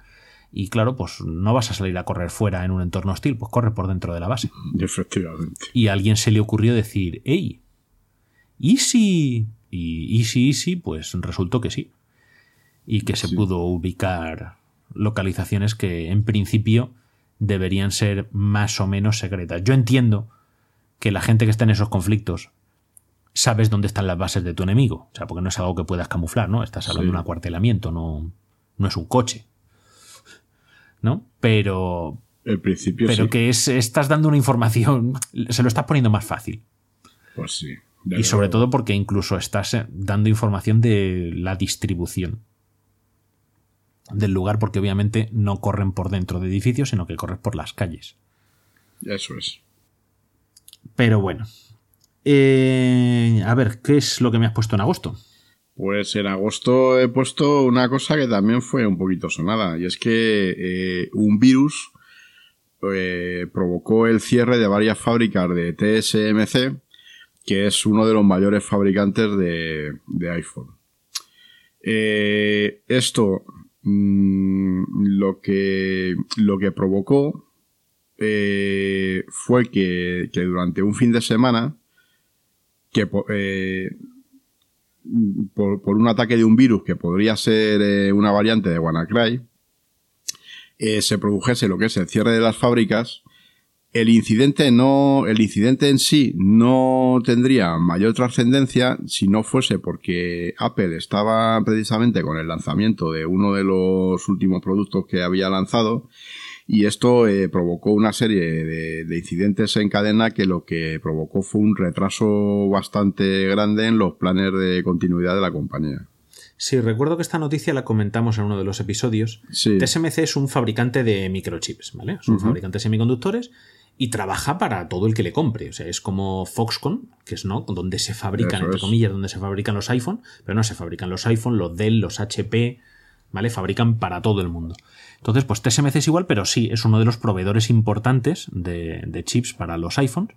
Y claro, pues no vas a salir a correr fuera en un entorno hostil, pues corre por dentro de la base. Efectivamente. Y a alguien se le ocurrió decir, hey, ¿y si? Y easy, easy, pues resultó que sí y que se pudo ubicar localizaciones que en principio deberían ser más o menos secretas. Yo entiendo que la gente que está en esos conflictos sabes dónde están las bases de tu enemigo, o sea, porque no es algo que puedas camuflar, ¿no? Estás hablando de un acuartelamiento, no, no es un coche. ¿No? Pero el principio pero que es, estás dando una información, se lo estás poniendo más fácil. Pues sí. Y sobre todo porque incluso estás eh, dando información de la distribución del lugar porque obviamente no corren por dentro de edificios, sino que corren por las calles. Eso es. Pero bueno. Eh, a ver, ¿qué es lo que me has puesto en agosto? Pues en agosto he puesto una cosa que también fue un poquito sonada, y es que eh, un virus eh, provocó el cierre de varias fábricas de TSMC, que es uno de los mayores fabricantes de, de iPhone. esto Mm, lo, que, lo que provocó eh, fue que, durante un fin de semana, que eh, por, un ataque de un virus que podría ser eh, una variante de WannaCry, se produjese lo que es el cierre de las fábricas el incidente no, el incidente en sí no tendría mayor trascendencia si no fuese porque Apple estaba precisamente con el lanzamiento de uno de los últimos productos que había lanzado y esto eh, provocó una serie de, incidentes en cadena que lo que provocó fue un retraso bastante grande en los planes de continuidad de la compañía. Sí, recuerdo que esta noticia la comentamos en uno de los episodios. TSMC es un fabricante de microchips, ¿vale? Es un fabricante de semiconductores y trabaja para todo el que le compre. O sea, es como Foxconn, que es no, donde se fabrican, entre comillas, donde se fabrican los iPhone, pero no se fabrican los iPhone, los Dell, los HP, ¿vale? Fabrican para todo el mundo. Entonces, pues TSMC es igual, pero sí, es uno de los proveedores importantes de, de chips para los iPhones.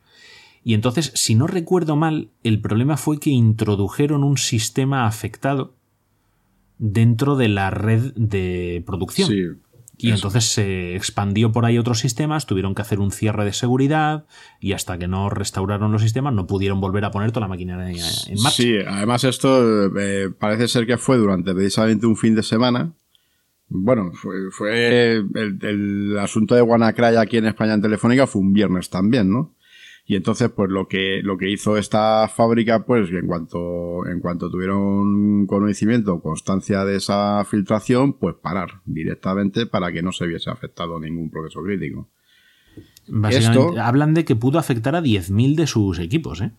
Y entonces, si no recuerdo mal, el problema fue que introdujeron un sistema afectado dentro de la red de producción. Sí. Y entonces se expandió por ahí otros sistemas, tuvieron que hacer un cierre de seguridad y hasta que no restauraron los sistemas no pudieron volver a poner toda la maquinaria en marcha. Sí, además esto eh, parece ser que fue durante precisamente un fin de semana. Bueno, fue, el, el, asunto de WannaCry aquí en España en Telefónica fue un viernes también, ¿no? Y entonces, pues lo que, lo que hizo esta fábrica, pues en cuanto, en cuanto tuvieron conocimiento, constancia de esa filtración, pues parar directamente para que no se viese afectado ningún proceso crítico. Básicamente, hablan de que pudo afectar a 10.000 de sus equipos, ¿eh?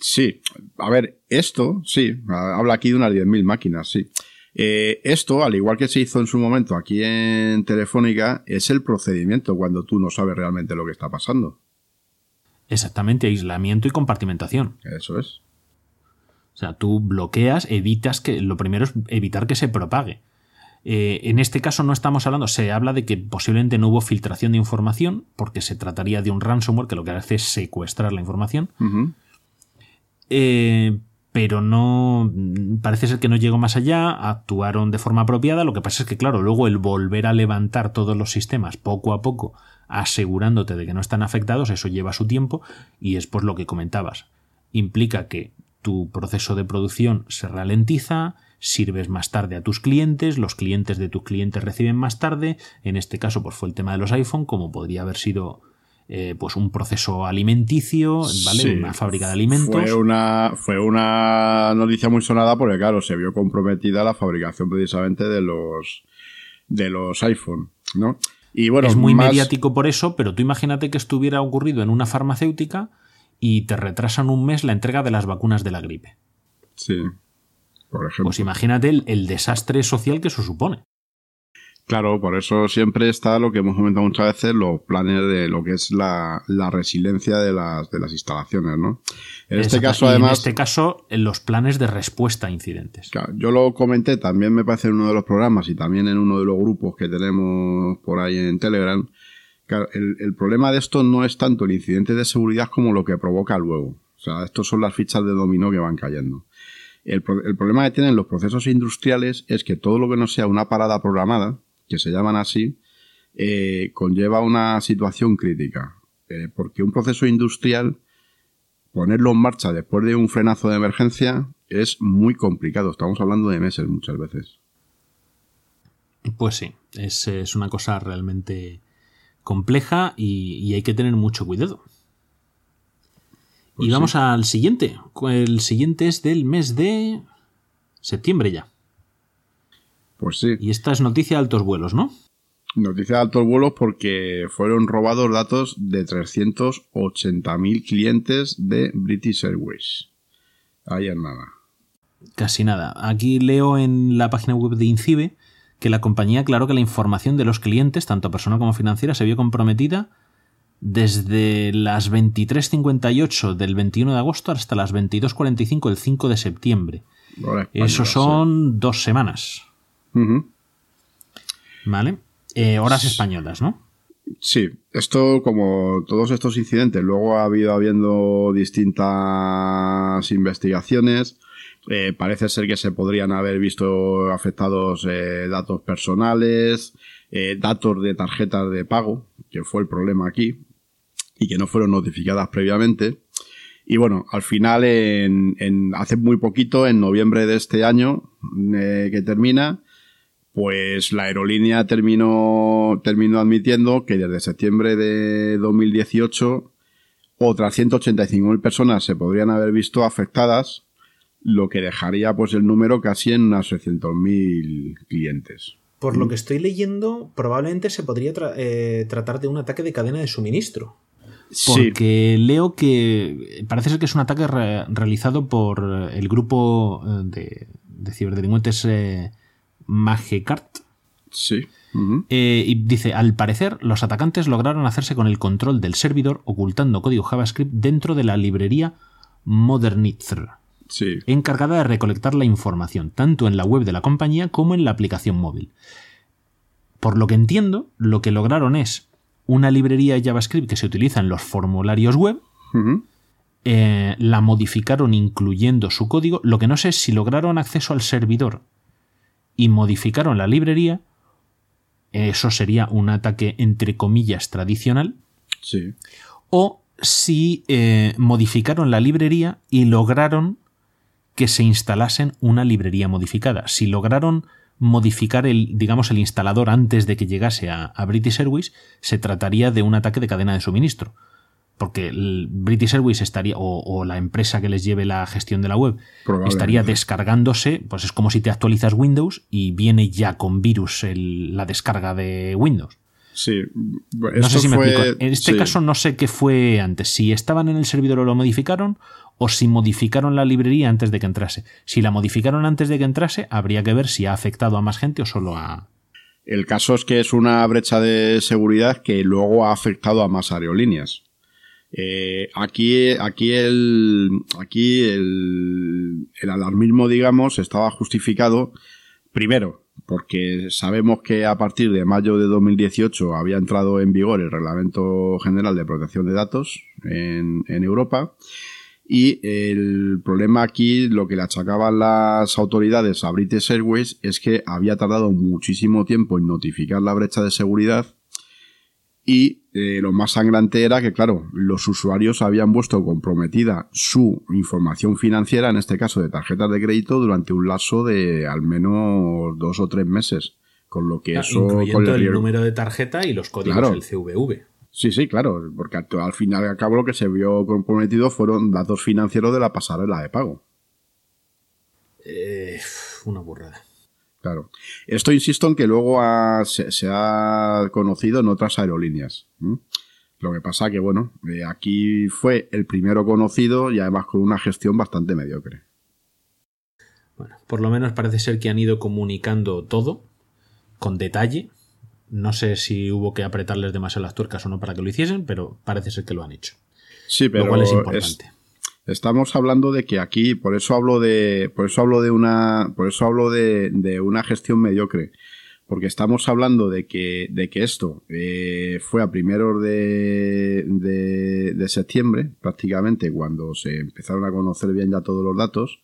Sí, a ver, esto, sí, habla aquí de unas 10.000 máquinas, sí. Eh, esto, al igual que se hizo en su momento aquí en Telefónica, es el procedimiento cuando tú no sabes realmente lo que está pasando. Exactamente, aislamiento y compartimentación. Eso es. O sea, tú bloqueas, evitas que. Lo primero es evitar que se propague. Eh, en este caso no estamos hablando, se habla de que posiblemente no hubo filtración de información, porque se trataría de un ransomware que lo que hace es secuestrar la información. Uh pero no parece ser que no llegó más allá, actuaron de forma apropiada, lo que pasa es que claro, luego el volver a levantar todos los sistemas poco a poco, asegurándote de que no están afectados, eso lleva su tiempo y es por lo que comentabas. Implica que tu proceso de producción se ralentiza, sirves más tarde a tus clientes, los clientes de tus clientes reciben más tarde, en este caso pues fue el tema de los iPhone, como podría haber sido eh, pues un proceso alimenticio, ¿vale? una fábrica de alimentos. Fue una, fue una noticia muy sonada porque, claro, se vio comprometida la fabricación precisamente de los, de los iPhone, ¿no? Y bueno, es muy mediático por eso, pero tú imagínate que estuviera ocurrido en una farmacéutica y te retrasan un mes la entrega de las vacunas de la gripe. Sí, por ejemplo. Pues imagínate el desastre social que eso supone. Claro, por eso siempre está lo que hemos comentado muchas veces, los planes de lo que es la, resiliencia de las, de las instalaciones, ¿no? En este caso, además. En este caso, los planes de respuesta a incidentes. yo lo comenté también, me parece, en uno de los programas y también en uno de los grupos que tenemos por ahí en Telegram. el, problema de esto no es tanto el incidente de seguridad como lo que provoca luego. O sea, estos son las fichas de dominó que van cayendo. El, el problema que tienen los procesos industriales es que todo lo que no sea una parada programada, que se llaman así, eh, conlleva una situación crítica. Eh, porque un proceso industrial, ponerlo en marcha después de un frenazo de emergencia es muy complicado. Estamos hablando de meses muchas veces. Pues sí, es, una cosa realmente compleja y, hay que tener mucho cuidado. y pues vamos al siguiente. El siguiente es del mes de septiembre ya. Pues sí. Y esta es noticia de altos vuelos, ¿no? Noticia de altos vuelos porque fueron robados datos de 380.000 clientes de British Airways. Ahí es nada. Casi nada. Aquí leo en la página web de Incibe que la compañía aclaró que la información de los clientes, tanto personal como financiera, se vio comprometida desde las 23.58 del 21 de agosto hasta las 22.45 del 5 de septiembre. Eso son dos semanas. ¿Vale? Eh, horas españolas, ¿no? Sí, esto como todos estos incidentes, luego ha habido habiendo distintas investigaciones. Eh, parece ser que se podrían haber visto afectados eh, datos personales, datos de tarjetas de pago, que fue el problema aquí, y que no fueron notificadas previamente. Y bueno, al final, en, hace muy poquito, en noviembre de este año que termina, pues la aerolínea terminó, terminó admitiendo que desde septiembre de 2018 otras 185.000 personas se podrían haber visto afectadas, lo que dejaría pues el número casi en unas 600.000 clientes. Por lo que estoy leyendo, probablemente se podría eh, tratar de un ataque de cadena de suministro. Porque leo que parece ser que es un ataque realizado por el grupo eh, de, de ciberdelincuentes eh, Magecart. Sí. Eh, y dice, al parecer, los atacantes lograron hacerse con el control del servidor ocultando código JavaScript dentro de la librería Modernitzer, sí. encargada de recolectar la información, tanto en la web de la compañía como en la aplicación móvil. Por lo que entiendo, lo que lograron es una librería JavaScript que se utiliza en los formularios web, eh, la modificaron incluyendo su código, lo que no sé es si lograron acceso al servidor y modificaron la librería, eso sería un ataque entre comillas tradicional. Sí. O si eh, modificaron la librería y lograron que se instalasen una librería modificada. Si lograron modificar el, digamos, el instalador antes de que llegase a British Airways, se trataría de un ataque de cadena de suministro porque el British Airways estaría, o, la empresa que les lleve la gestión de la web, estaría descargándose, pues es como si te actualizas Windows y viene ya con virus la descarga de Windows. Sí, no sé si me explico. En este caso no sé qué fue antes, si estaban en el servidor o lo modificaron, o si modificaron la librería antes de que entrase. Si la modificaron antes de que entrase, habría que ver si ha afectado a más gente o solo a... El caso es que es una brecha de seguridad que luego ha afectado a más aerolíneas. Eh, aquí, aquí, el, aquí el, el alarmismo, digamos, estaba justificado primero porque sabemos que a partir de mayo de 2018 había entrado en vigor el Reglamento General de Protección de Datos en, en Europa Y el problema aquí, lo que le achacaban las autoridades a British Airways es que había tardado muchísimo tiempo en notificar la brecha de seguridad y eh, lo más sangrante era que, claro, los usuarios habían puesto comprometida su información financiera, en este caso de tarjetas de crédito, durante un lapso de al menos dos o tres meses. Con lo que Ah, eso... incluyendo el número de tarjeta y los códigos Claro. del CVV. Sí, sí, claro, porque al, al final y al cabo lo que se vio comprometido fueron datos financieros de la pasarela de pago. Eh, una burrada. Claro. Esto insisto en que luego ha- se, se ha conocido en otras aerolíneas. Lo que pasa que, bueno, eh, aquí fue el primero conocido y además con una gestión bastante mediocre. Bueno, por lo menos parece ser que han ido comunicando todo con detalle. No sé si hubo que apretarles demasiado las tuercas o no para que lo hiciesen, pero parece ser que lo han hecho. Sí, pero lo cual es es- importante. Estamos hablando de que aquí, por eso hablo de, por eso hablo de una, por eso hablo de, una gestión mediocre, porque estamos hablando de que, de que esto eh, fue a primeros de, de septiembre, prácticamente, cuando se empezaron a conocer bien ya todos los datos,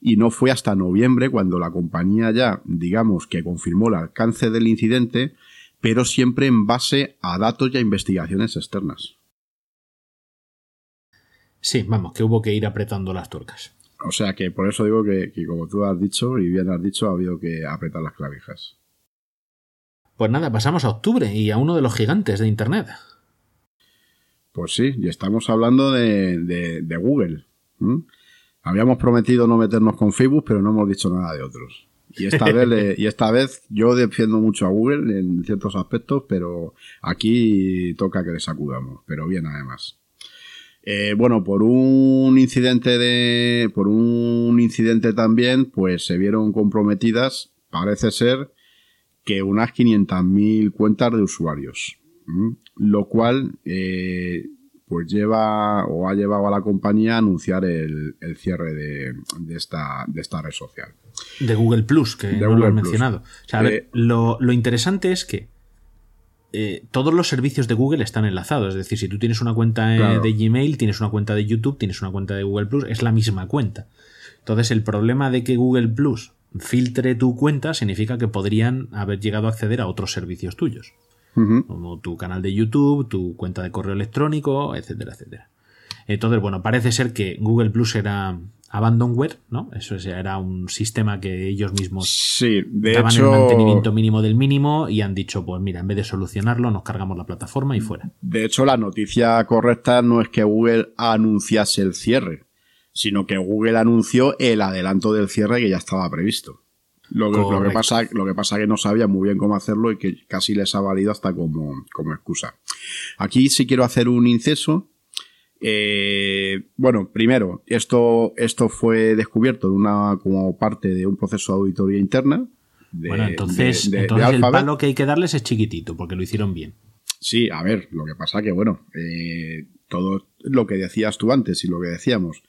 y no fue hasta noviembre cuando la compañía ya, digamos, que confirmó el alcance del incidente, pero siempre en base a datos y a investigaciones externas. Sí, vamos, que hubo que ir apretando las tuercas. O sea que por eso digo que, que como tú has dicho y bien has dicho, ha habido que apretar las clavijas. Pues nada, pasamos a octubre y a uno de los gigantes de Internet. Pues sí, y estamos hablando de, de- de Google. Habíamos prometido no meternos con Facebook, pero no hemos dicho nada de otros. Y esta vez, le- y esta vez yo defiendo mucho a Google en ciertos aspectos, pero aquí toca que le sacudamos, pero bien además. Eh, bueno, por un incidente de, por un incidente también, pues se vieron comprometidas, parece ser, que unas 500.000 cuentas de usuarios. Lo cual, eh, pues lleva o ha llevado a la compañía a anunciar el, el cierre de, de esta, de esta red social. De Google Plus, que De no lo has mencionado. O sea, a ver, Eh, lo, lo interesante es que eh, todos los servicios de Google están enlazados. Es decir, si tú tienes una cuenta eh, Claro. de Gmail, tienes una cuenta de YouTube, tienes una cuenta de Google Plus, es la misma cuenta. Entonces, el problema de que Google Plus filtre tu cuenta significa que podrían haber llegado a acceder a otros servicios tuyos, como tu canal de YouTube, tu cuenta de correo electrónico, etcétera, etcétera. Entonces, bueno, parece ser que Google Plus era abandonware, ¿no? Eso es, era un sistema que ellos mismos Sí, de daban hecho, el mantenimiento mínimo del mínimo y han dicho, pues mira, en vez de solucionarlo, nos cargamos la plataforma y fuera. de hecho, la noticia correcta no es que Google anunciase el cierre, sino que Google anunció el adelanto del cierre que ya estaba previsto. Lo que, lo que Correcto. pasa, lo que pasa que no sabía muy bien cómo hacerlo y que casi les ha valido hasta como, como excusa. Aquí sí quiero hacer un inceso. Eh, bueno, primero, esto, esto fue descubierto de una, como parte de un proceso de auditoría interna. de- bueno, entonces, de- de- de entonces el palo que hay que darles es chiquitito, porque lo hicieron bien. Sí, a ver, lo que pasa que, bueno, eh, todo lo que decías tú antes y lo que decíamos,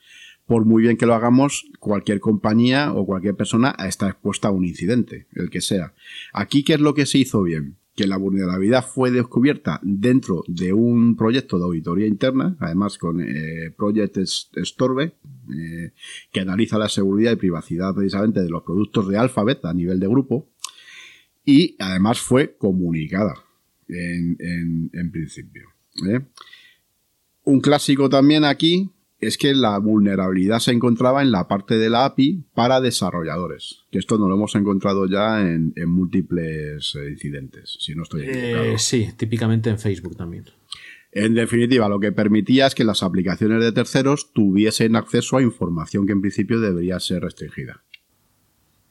por muy bien que lo hagamos, cualquier compañía o cualquier persona está expuesta a un incidente, el que sea. Aquí, ¿qué es lo que se hizo bien? Que la vulnerabilidad fue descubierta dentro de un proyecto de auditoría interna, además con eh, Project Storbe, eh, que analiza la seguridad y privacidad precisamente de los productos de Alphabet a nivel de grupo, y además fue comunicada en, en- en principio. ¿eh? Un clásico también aquí es que la vulnerabilidad se encontraba en la parte de la API para desarrolladores. Que esto no lo hemos encontrado ya en, en múltiples incidentes, si no estoy equivocado. Eh, sí, típicamente en Facebook también. En definitiva, lo que permitía es que las aplicaciones de terceros tuviesen acceso a información que en principio debería ser restringida.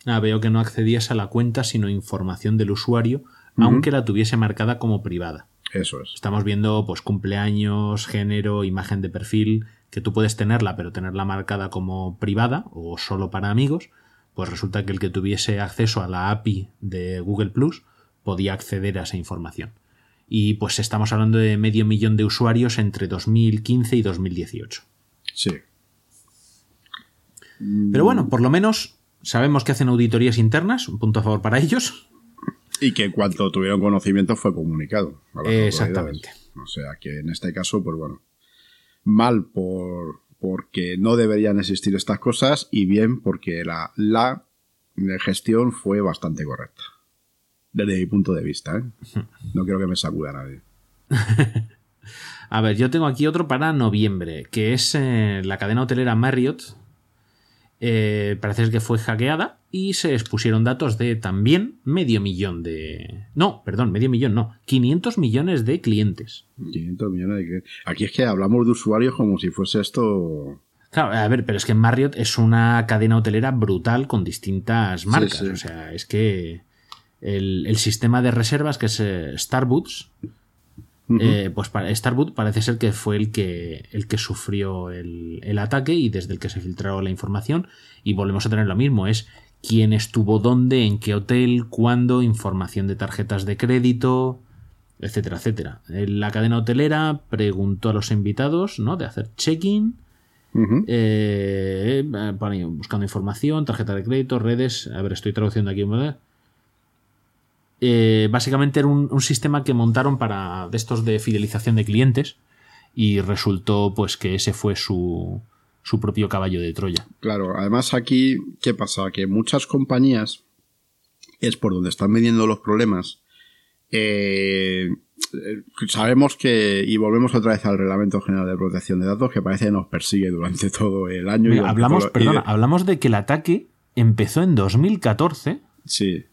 Ah, veo que no accedías a la cuenta, sino información del usuario, aunque la tuviese marcada como privada. Eso es. Estamos viendo pues cumpleaños, género, imagen de perfil, que tú puedes tenerla, pero tenerla marcada como privada o solo para amigos, pues resulta que el que tuviese acceso a la API de Google Plus podía acceder a esa información. Y pues estamos hablando de medio millón de usuarios entre 2015 y 2018. Sí. Pero bueno, por lo menos sabemos que hacen auditorías internas, un punto a favor para ellos. Y que en cuanto tuvieron conocimiento fue comunicado. a las Exactamente. O sea que en este caso, pues bueno, mal por, porque no deberían existir estas cosas y bien porque la, la gestión fue bastante correcta. Desde mi punto de vista, ¿eh? No quiero que me sacuda nadie. A ver, yo tengo aquí otro para noviembre, que es eh, la cadena hotelera Marriott. Eh, parece que fue hackeada y se expusieron datos de también medio millón de... No, perdón, medio millón no, 500 millones de clientes. 500 millones de clientes. Aquí es que hablamos de usuarios como si fuese esto... Claro, a ver, pero es que Marriott es una cadena hotelera brutal con distintas marcas. sí. O sea, es que el, el sistema de reservas, que es eh, Starboots, eh, pues para, Starboot parece ser que fue el que, el que sufrió el, el ataque y desde el que se filtró la información. Y volvemos a tener lo mismo: es quién estuvo dónde, en qué hotel, cuándo, información de tarjetas de crédito, etcétera, etcétera. La cadena hotelera preguntó a los invitados, ¿no? De hacer check-in. Eh, eh, buscando información, tarjeta de crédito, redes. A ver, estoy traduciendo aquí. Eh, básicamente era un, un sistema que montaron para de estos de fidelización de clientes y resultó pues que ese fue su, su propio caballo de Troya. Claro, además aquí, ¿qué pasa? Que muchas compañías es por donde están midiendo los problemas. Eh, sabemos que, y volvemos otra vez al Reglamento General de Protección de Datos, que parece que nos persigue durante todo el año. Mira, hablamos, todo- y perdona, de- hablamos de que el ataque empezó en 2014. sí,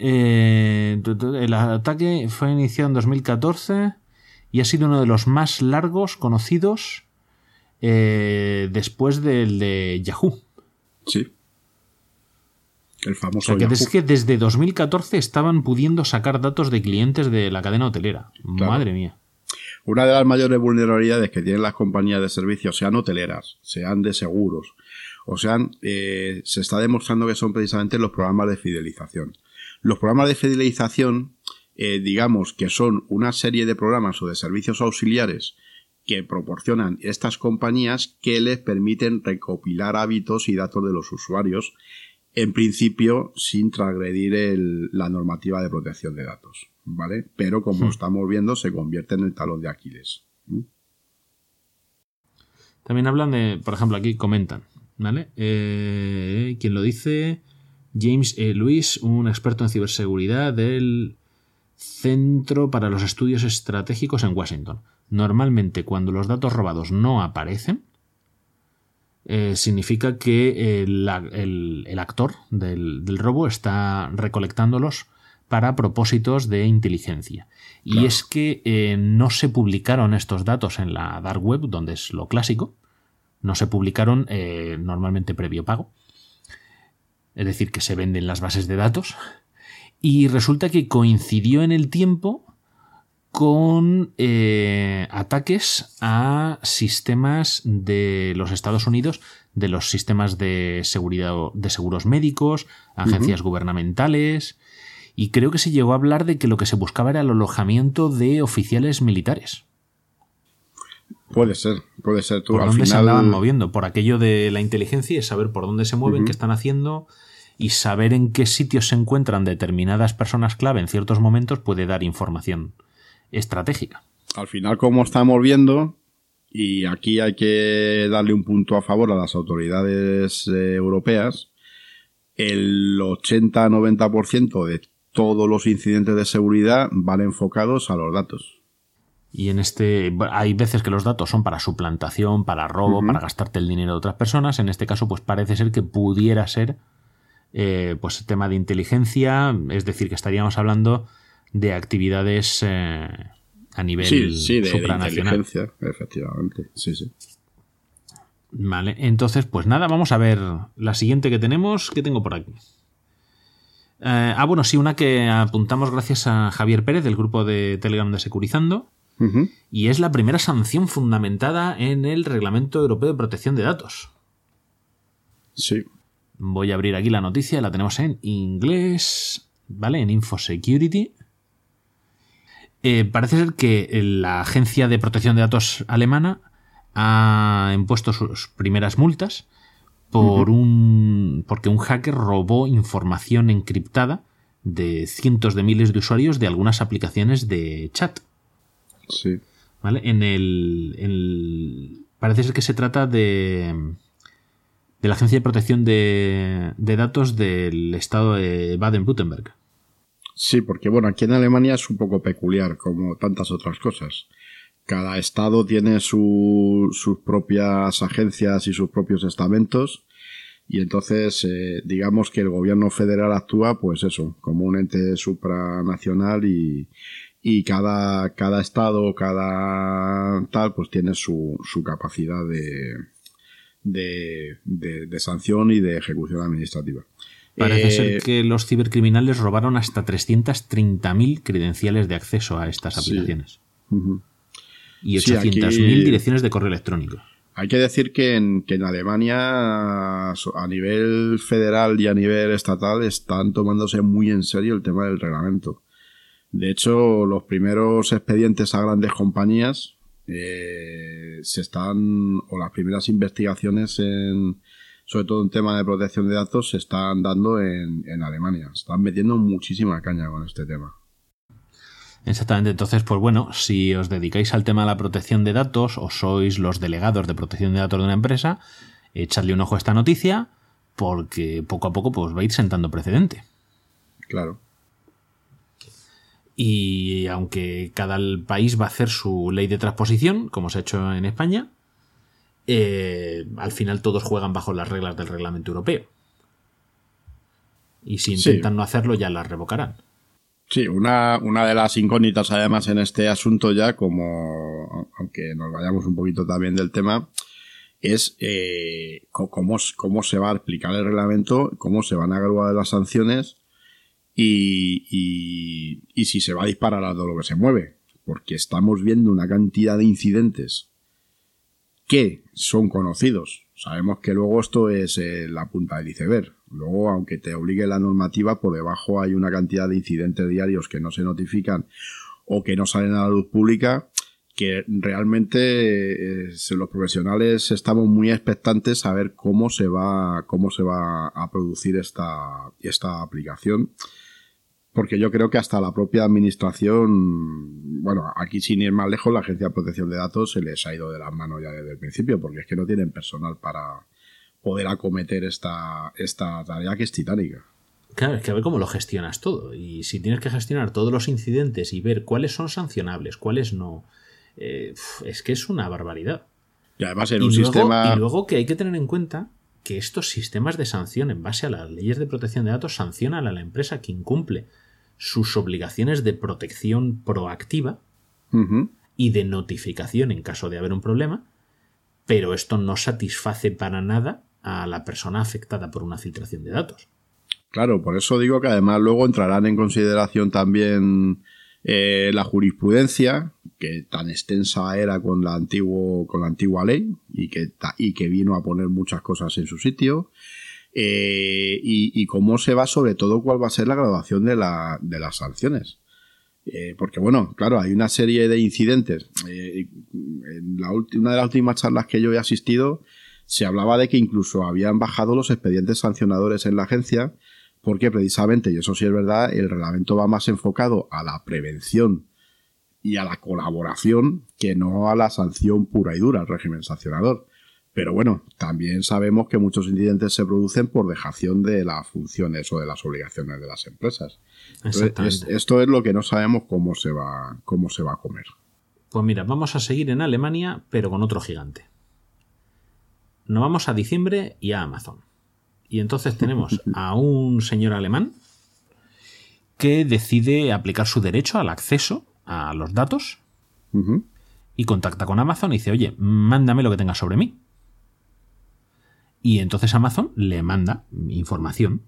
Eh, el ataque fue iniciado en 2014 y ha sido uno de los más largos conocidos eh, después del de Yahoo. sí. El O famoso sea, que Yahoo. es que desde 2014 estaban pudiendo sacar datos de clientes de la cadena hotelera. Claro. Madre mía. Una de las mayores vulnerabilidades que tienen las compañías de servicios, sean hoteleras, sean de seguros, o sean, eh, se está demostrando que son precisamente los programas de fidelización. Los programas de fidelización, eh, digamos que son una serie de programas o de servicios auxiliares que proporcionan estas compañías que les permiten recopilar hábitos y datos de los usuarios, en principio sin transgredir el- la normativa de protección de datos, ¿vale? Pero como estamos viendo, se convierte en el talón de Aquiles. ¿Mm? También hablan de, por ejemplo, aquí comentan, ¿vale? Eh, ¿Quién lo dice? James E. Lewis, un experto en ciberseguridad del Centro para los Estudios Estratégicos en Washington. Normalmente, cuando los datos robados no aparecen, eh, significa que el, el- el actor del, del robo está recolectándolos para propósitos de inteligencia. Y es que eh, no se publicaron estos datos en la dark web, donde es lo clásico. No se publicaron eh, normalmente previo pago. Es decir, que se venden las bases de datos. Y resulta que coincidió en el tiempo con eh, ataques a sistemas de los Estados Unidos, de los sistemas de seguridad de seguros médicos, agencias gubernamentales, y creo que se llegó a hablar de que lo que se buscaba era el alojamiento de oficiales militares. Puede ser, puede ser. Tú, ¿Por al dónde se andaban moviendo? Por aquello de la inteligencia y saber por dónde se mueven, qué están haciendo y saber en qué sitios se encuentran determinadas personas clave en ciertos momentos puede dar información estratégica. al final, como estamos viendo, y aquí hay que darle un punto a favor a las autoridades eh, europeas, el 80-90% de todos los incidentes de seguridad van enfocados a los datos. Y en este hay veces que los datos son para suplantación, para robo, para gastarte el dinero de otras personas. En este caso, pues parece ser que pudiera ser eh, pues tema de inteligencia, es decir, que estaríamos hablando de actividades eh, a nivel Sí, sí, de, supranacional. inteligencia, efectivamente. Sí, sí. Vale, entonces, pues nada, vamos a ver la siguiente que tenemos. ¿Qué tengo por aquí? Eh, ah, bueno, sí, una que apuntamos gracias a Javier Pérez del grupo de Telegram de Securizando. Y es la primera sanción fundamentada en el Reglamento Europeo de Protección de Datos. Sí. Voy a abrir aquí la noticia, la tenemos en inglés, ¿vale? En InfoSecurity. Eh, parece ser que la Agencia de Protección de Datos alemana ha impuesto sus primeras multas por un porque un hacker robó información encriptada de cientos de miles de usuarios de algunas aplicaciones de chat. Sí. ¿Vale? En el, en el- Parece ser que se trata de. de la Agencia de Protección de, de Datos del estado de Baden-Württemberg. Sí, porque bueno, aquí en Alemania es un poco peculiar, como tantas otras cosas. Cada estado tiene su- sus propias agencias y sus propios estamentos. Y entonces, eh, digamos que el gobierno federal actúa, pues eso, como un ente supranacional y, y cada, cada estado, cada tal, pues tiene su, su capacidad de, de, de- de sanción y de ejecución administrativa. Parece Eh, ser que los cibercriminales robaron hasta 330.000 credenciales de acceso a estas Sí. aplicaciones. Y Sí, 800.000 aquí- direcciones de correo electrónico. Hay que decir que en, que en Alemania, a nivel federal y a nivel estatal, están tomándose muy en serio el tema del reglamento. De hecho, los primeros expedientes a grandes compañías eh, se están, o las primeras investigaciones en, sobre todo en tema de protección de datos, se están dando en, en Alemania. Están metiendo muchísima caña con este tema. Exactamente, entonces, pues bueno, si os dedicáis al tema de la protección de datos o sois los delegados de protección de datos de una empresa, echadle un ojo a esta noticia porque poco a poco pues, va a ir sentando precedente. Claro. Y aunque cada país va a hacer su ley de transposición, como se ha hecho en España, eh, al final todos juegan bajo las reglas del reglamento europeo. Y si Sí. intentan no hacerlo, ya las revocarán. Sí, una, una de las incógnitas además en este asunto ya, como aunque nos vayamos un poquito también del tema, es eh, cómo, cómo se va a aplicar el reglamento, cómo se van a graduar las sanciones y, y, y si se va a disparar a todo lo que se mueve. Porque estamos viendo una cantidad de incidentes que son conocidos. Sabemos que luego esto es eh, la punta del iceberg. Luego, aunque te obligue la normativa, por debajo hay una cantidad de incidentes diarios que no se notifican o que no salen a la luz pública que realmente eh, se- los profesionales estamos muy expectantes a ver cómo se va cómo se va a producir esta, esta aplicación porque yo creo que hasta la propia administración, bueno, aquí sin ir más lejos, la Agencia de Protección de Datos se les ha ido de las manos ya desde el principio, porque es que no tienen personal para poder acometer esta, esta tarea que es titánica. Claro, es que a ver cómo lo gestionas todo. Y si tienes que gestionar todos los incidentes y ver cuáles son sancionables, cuáles no, eh, es que es una barbaridad. Y además en Y un luego, sistema... y luego que hay que tener en cuenta que estos sistemas de sanción en base a las leyes de protección de datos sancionan a la empresa que incumple sus obligaciones de protección proactiva y de notificación en caso de haber un problema, pero esto no satisface para nada a la persona afectada por una filtración de datos. Claro, por eso digo que además luego entrarán en consideración también eh, la jurisprudencia, que tan extensa era con la, antiguo, con la antigua ley y que, y que vino a poner muchas cosas en su sitio. Eh, y, cómo se va, sobre todo, cuál va a ser la graduación de, la, de las sanciones. Eh, porque, bueno, claro, hay una serie de incidentes. Eh, en la una de las últimas charlas que yo he asistido, se hablaba de que incluso habían bajado los expedientes sancionadores en la agencia, porque precisamente, y eso sí es verdad, el reglamento va más enfocado a la prevención y a la colaboración que no a la sanción pura y dura, al régimen sancionador. Pero bueno, también sabemos que muchos incidentes se producen por dejación de las funciones o de las obligaciones de las empresas. Entonces, es- esto es lo que no sabemos cómo se va, cómo se va a comer. Pues mira, vamos a seguir en Alemania, pero con otro gigante. Nos vamos a diciembre y a Amazon. Y entonces tenemos a un señor alemán que decide aplicar su derecho al acceso a los datos y contacta con Amazon y dice, oye, mándame lo que tengas sobre mí. Y entonces Amazon le manda información.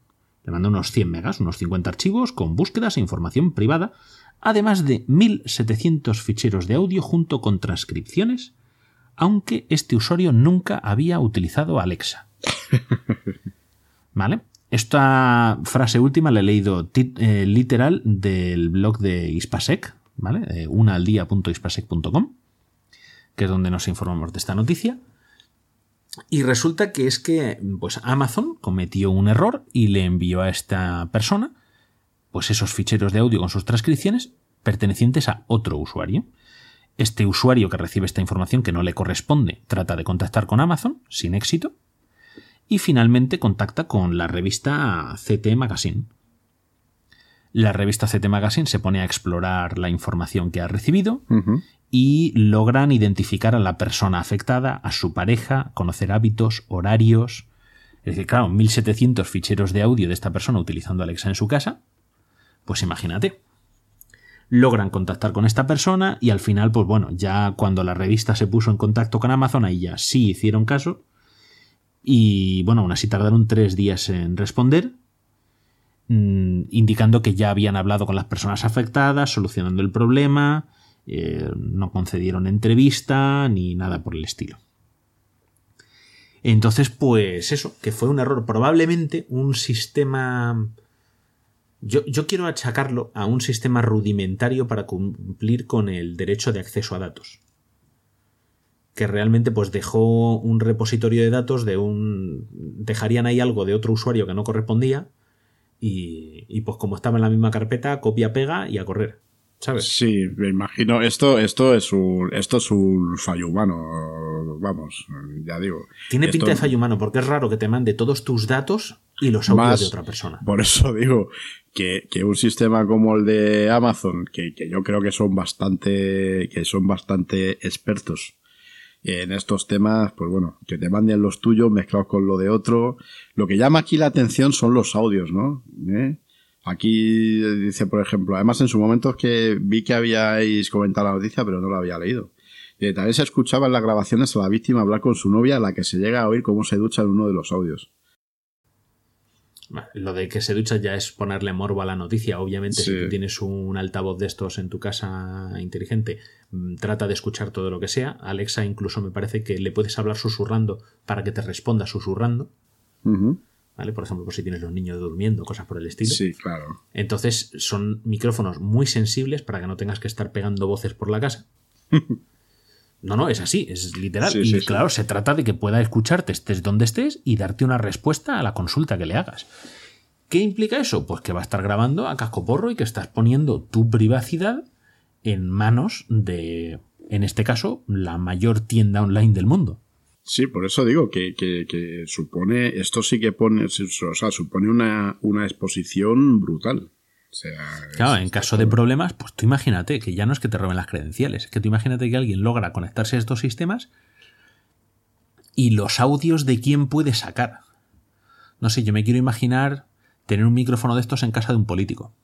Le manda unos 100 megas, unos 50 archivos con búsquedas e información privada, además de 1700 ficheros de audio junto con transcripciones, aunque este usuario nunca había utilizado Alexa. ¿Vale? Esta frase última la he leído eh, literal del blog de Ispasec, ¿vale? Eh, unaaldia.ispasec.com, que es donde nos informamos de esta noticia. Y resulta que es que pues Amazon cometió un error y le envió a esta persona pues esos ficheros de audio con sus transcripciones pertenecientes a otro usuario. Este usuario que recibe esta información que no le corresponde trata de contactar con Amazon sin éxito y finalmente contacta con la revista CT Magazine. La revista CT Magazine se pone a explorar la información que ha recibido. Y logran identificar a la persona afectada, a su pareja, conocer hábitos, horarios. Es decir, claro, 1700 ficheros de audio de esta persona utilizando Alexa en su casa. Pues imagínate. Logran contactar con esta persona y al final, pues bueno, ya cuando la revista se puso en contacto con Amazon, ahí ya sí hicieron caso. Y bueno, aún así tardaron tres días en responder mm, indicando que ya habían hablado con las personas afectadas, solucionando el problema, eh, no concedieron entrevista ni nada por el estilo. Entonces, pues eso, que fue un error, probablemente un sistema... Yo, yo quiero achacarlo a un sistema rudimentario para cumplir con el derecho de acceso a datos. Que realmente pues dejó un repositorio de datos de un dejarían ahí algo de otro usuario que no correspondía y, y, pues como estaba en la misma carpeta copia pega y a correr sabes Sí, me imagino. Esto, esto es un, esto es un fallo humano. Vamos, ya digo. tiene Esto- pinta de fallo humano porque es raro que te mande todos tus datos y los audios Más- de otra persona Por eso digo que, que un sistema como el de Amazon, que, que yo creo que son bastante, que son bastante expertos en estos temas, pues bueno, que te manden los tuyos mezclados con lo de otro. Lo que llama aquí la atención son los audios, ¿no? ¿Eh? Aquí dice, por ejemplo, además en su momento es que vi que habíais comentado la noticia, pero no la había leído. Eh, también se escuchaba en las grabaciones a la víctima hablar con su novia, a la que se llega a oír cómo se ducha en uno de los audios. Lo de que se ducha ya es ponerle morbo a la noticia. Obviamente, si tú tienes un altavoz de estos en tu casa inteligente, mm, trata de escuchar todo lo que sea. Alexa incluso me parece que le puedes hablar susurrando para que te responda susurrando. ¿Vale? Por ejemplo, si tienes los niños durmiendo, cosas por el estilo. Sí, claro. Entonces son micrófonos muy sensibles para que no tengas que estar pegando voces por la casa. No, no, es así, es literal. Sí, y sí, sí. claro, se trata de que pueda escucharte, estés donde estés, y darte una respuesta a la consulta que le hagas. ¿Qué implica eso? Pues que va a estar grabando a casco porro y que estás poniendo tu privacidad en manos de, en este caso, la mayor tienda online del mundo. Sí, por eso digo que, que, que supone, esto sí que pone, o sea, supone una, una exposición brutal. O sea, Claro, en caso de problemas, pues tú imagínate que ya no es que te roben las credenciales, es que tú imagínate que alguien logra conectarse a estos sistemas y los audios de quién puede sacar. No sé, yo me quiero imaginar tener un micrófono de estos en casa de un político.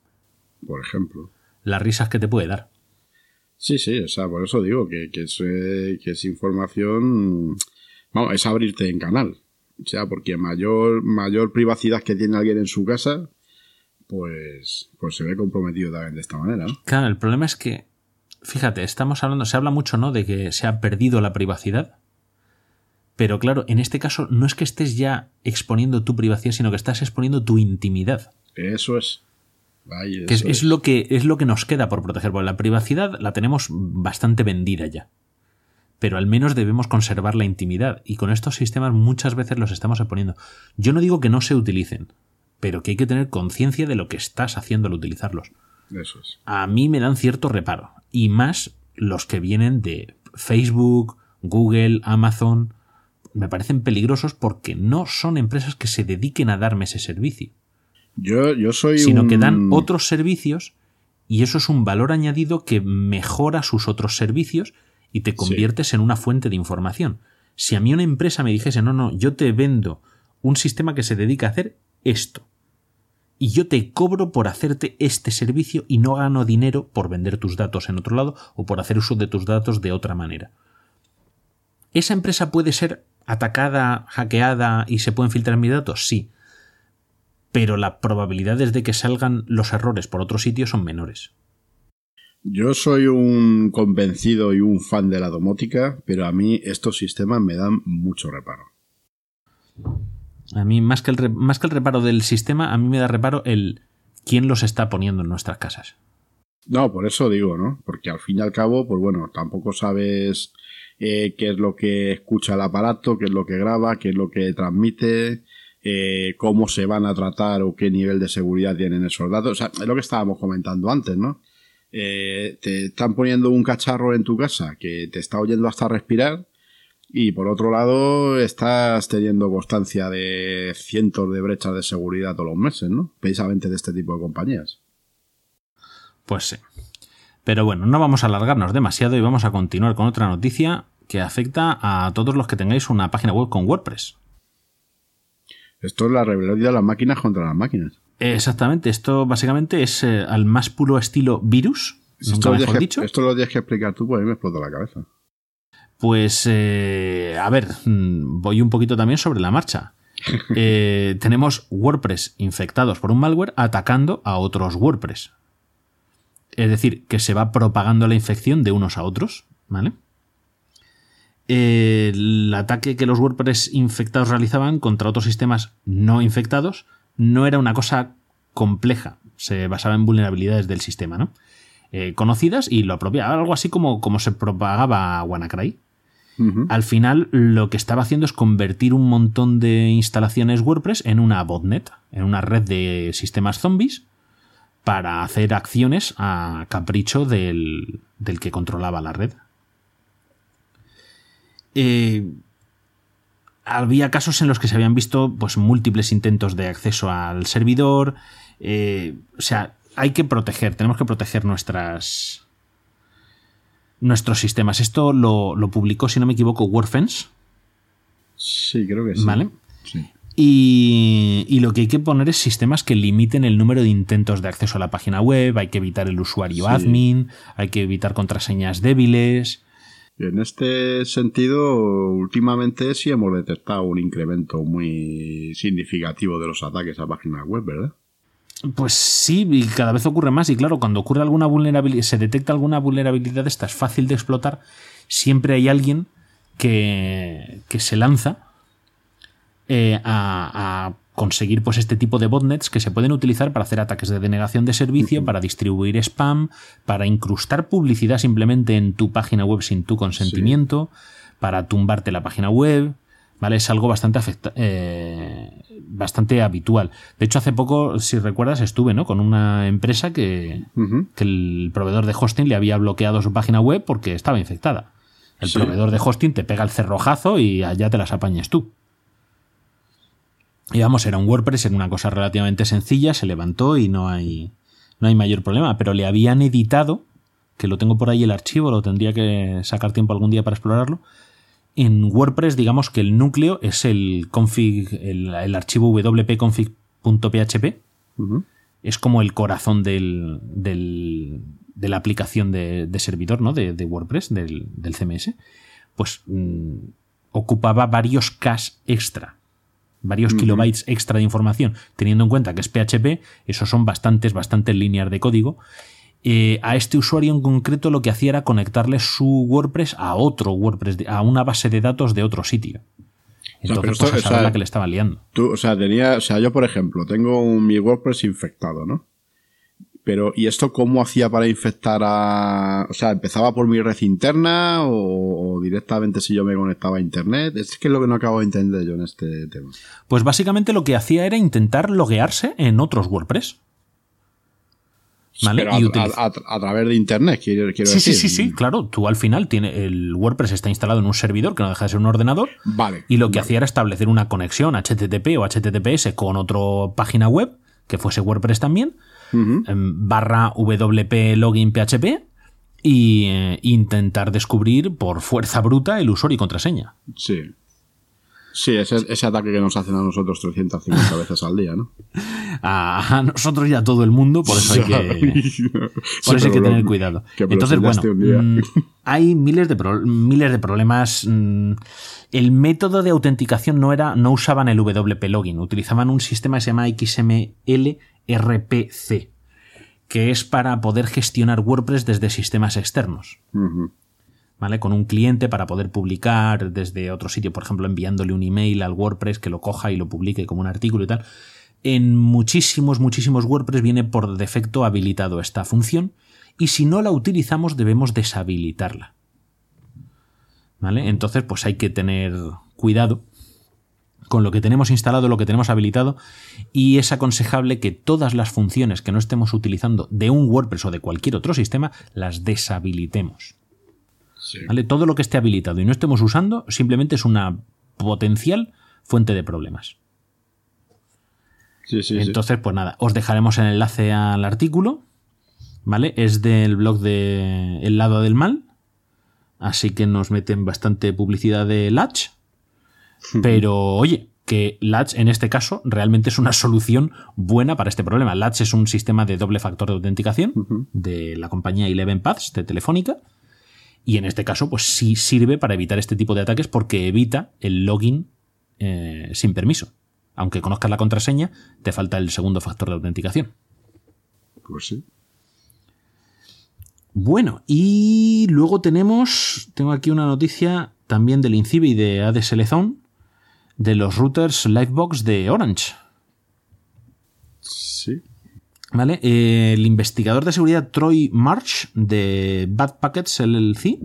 por ejemplo. Las risas que te puede dar. Sí, sí, o sea, por eso digo que, que, es, eh, que es información, vamos, es abrirte en canal. O sea, porque mayor, mayor privacidad que tiene alguien en su casa, pues, pues se ve comprometido también de esta manera. ¿no? Claro, el problema es que, fíjate, estamos hablando, se habla mucho, ¿no? De que se ha perdido la privacidad. Pero claro, en este caso no es que estés ya exponiendo tu privacidad, sino que estás exponiendo tu intimidad. Eso es. Ay, Que es lo que es lo que nos queda por proteger. Porque la privacidad la tenemos bastante vendida ya. Pero al menos debemos conservar la intimidad. Y con estos sistemas muchas veces los estamos exponiendo. Yo no digo que no se utilicen, pero que hay que tener conciencia de lo que estás haciendo al utilizarlos. Eso es. A mí me dan cierto reparo. Y más los que vienen de Facebook, Google, Amazon. Me parecen peligrosos porque no son empresas que se dediquen a darme ese servicio Yo, yo soy sino un... que dan otros servicios y eso es un valor añadido que mejora sus otros servicios y te conviertes en una fuente de información. Si a mí una empresa me dijese, no, no, yo te vendo un sistema que se dedica a hacer esto y yo te cobro por hacerte este servicio y no gano dinero por vender tus datos en otro lado o por hacer uso de tus datos de otra manera. ¿Esa empresa puede ser atacada, hackeada y se pueden filtrar mis datos? Sí pero las probabilidades de que salgan los errores por otro sitio son menores. Yo soy un convencido y un fan de la domótica, pero a mí estos sistemas me dan mucho reparo. A mí, más que, el, re- más que el reparo del sistema, a mí me da reparo el quién los está poniendo en nuestras casas. No, por eso digo, ¿no? Porque al fin y al cabo, pues bueno, tampoco sabes eh, qué es lo que escucha el aparato, qué es lo que graba, qué es lo que transmite, eh, cómo se van a tratar o qué nivel de seguridad tienen esos datos. O sea, es lo que estábamos comentando antes, ¿no? Eh, te están poniendo un cacharro en tu casa que te está oyendo hasta respirar y por otro lado estás teniendo constancia de cientos de brechas de seguridad todos los meses, ¿no? Precisamente de este tipo de compañías. Pues sí. Pero bueno, no vamos a alargarnos demasiado y vamos a continuar con otra noticia que afecta a todos los que tengáis una página web con WordPress. Esto es la rebelión de las máquinas contra las máquinas. Exactamente, esto básicamente es eh, al más puro estilo virus. Esto lo, mejor tienes que, dicho. esto lo tienes que explicar tú, pues a mí me explota la cabeza. Pues, eh, a ver, mm, voy un poquito también sobre la marcha. Eh, tenemos WordPress infectados por un malware atacando a otros WordPress. Es decir, que se va propagando la infección de unos a otros, ¿vale? El ataque que los WordPress infectados realizaban contra otros sistemas no infectados no era una cosa compleja, se basaba en vulnerabilidades del sistema, ¿no? Eh, conocidas y lo apropiaba, algo así como, como se propagaba WannaCry. Al final lo que estaba haciendo es convertir un montón de instalaciones WordPress en una botnet, en una red de sistemas zombies para hacer acciones a capricho del, del que controlaba la red. Eh, había casos en los que se habían visto pues, múltiples intentos de acceso al servidor. eh, o sea, hay que proteger, tenemos que proteger nuestras, nuestros sistemas. Esto lo, lo publicó, si no me equivoco, WordFence, Sí, creo que sí. ¿vale? Sí. Y, y lo que hay que poner es sistemas que limiten el número de intentos de acceso a la página web, hay que evitar el usuario Sí. admin, hay que evitar contraseñas débiles. En este sentido, últimamente sí hemos detectado un incremento muy significativo de los ataques a páginas web, ¿verdad? Pues sí, y cada vez ocurre más. Y claro, cuando ocurre alguna vulnerabilidad, se detecta alguna vulnerabilidad, esta es fácil de explotar. Siempre hay alguien que, que se lanza eh, a, a conseguir pues este tipo de botnets que se pueden utilizar para hacer ataques de denegación de servicio, para distribuir spam, para incrustar publicidad simplemente en tu página web sin tu consentimiento, para tumbarte la página web. ¿Vale? Es algo bastante, afecta- eh, bastante habitual. De hecho, hace poco, si recuerdas, estuve ¿no? con una empresa que, que el proveedor de hosting le había bloqueado su página web porque estaba infectada. El Sí. proveedor de hosting te pega el cerrojazo y allá te las apañas tú. Y vamos, era un WordPress, era una cosa relativamente sencilla, se levantó y no hay, no hay mayor problema. Pero le habían editado, que lo tengo por ahí el archivo, lo tendría que sacar tiempo algún día para explorarlo. En WordPress, digamos que el núcleo es el config, el, el archivo wp-config.php, es como el corazón del, del- de la aplicación de, de servidor, ¿no? De, de WordPress, del, del CMS, pues mm, ocupaba varios cache extra, varios kilobytes extra de información, teniendo en cuenta que es PHP, esos son bastantes, bastantes líneas de código. Eh, a este usuario en concreto lo que hacía era conectarle su WordPress a otro WordPress, a una base de datos de otro sitio. Entonces, esto, pues, a o saber sea, la que le estaba liando. Tú, o sea, tenía, o sea, yo por ejemplo, tengo un, mi WordPress infectado, ¿no? Pero, ¿y esto cómo hacía para infectar a... O sea, ¿empezaba por mi red interna o, o directamente si yo me conectaba a internet? Es que es lo que no acabo de entender yo en este tema. Pues básicamente lo que hacía era intentar loguearse en otros WordPress. ¿Vale? Pero Y a- a- a través de internet, quiero, quiero Sí, sí, decir. sí, sí, claro. Tú al final tiene el WordPress está instalado en un servidor que no deja de ser un ordenador. Vale. Y lo que vale. hacía era establecer una conexión HTTP o HTTPS con otra página web, que fuese WordPress también, Ujú. em, barra WP login PHP, y eh, intentar descubrir por fuerza bruta el usuario y contraseña. Sí. Sí, ese, ese ataque que nos hacen a nosotros 350 veces al día, ¿no? A, a nosotros y a todo el mundo, por eso hay que, Por eso hay que tener cuidado. Entonces, bueno, hay miles de, pro- miles de problemas. mm, El método de autenticación no era, no usaban el WP login, utilizaban un sistema que se llama XML RPC, que es para poder gestionar WordPress desde sistemas externos. ¿Vale? Con un cliente para poder publicar desde otro sitio, por ejemplo, enviándole un email al WordPress que lo coja y lo publique como un artículo y tal. En muchísimos, muchísimos WordPress viene por defecto habilitado esta función y si no la utilizamos debemos deshabilitarla. ¿Vale? Entonces, pues hay que tener cuidado con lo que tenemos instalado, lo que tenemos habilitado, y es aconsejable que todas las funciones que no estemos utilizando de un WordPress o de cualquier otro sistema las deshabilitemos. ¿Vale? Todo lo que esté habilitado y no estemos usando simplemente es una potencial fuente de problemas. Sí, sí, sí. Entonces, pues nada, os dejaremos el enlace al artículo, ¿vale? Es del blog de El lado del mal, así que nos meten bastante publicidad de Latch, pero oye, que Latch en este caso realmente es una solución buena para este problema. Latch es un sistema de doble factor de autenticación de la compañía Eleven Paths de Telefónica. Y en este caso, pues sí sirve para evitar este tipo de ataques porque evita el login eh, sin permiso. Aunque conozcas la contraseña, te falta el segundo factor de autenticación. Pues sí. Bueno, y luego tenemos, tengo aquí una noticia también del INCIBE y de ADSLZone de los routers Livebox de Orange. Sí. ¿Vale? Eh, el investigador de seguridad Troy March de Bad Packets LLC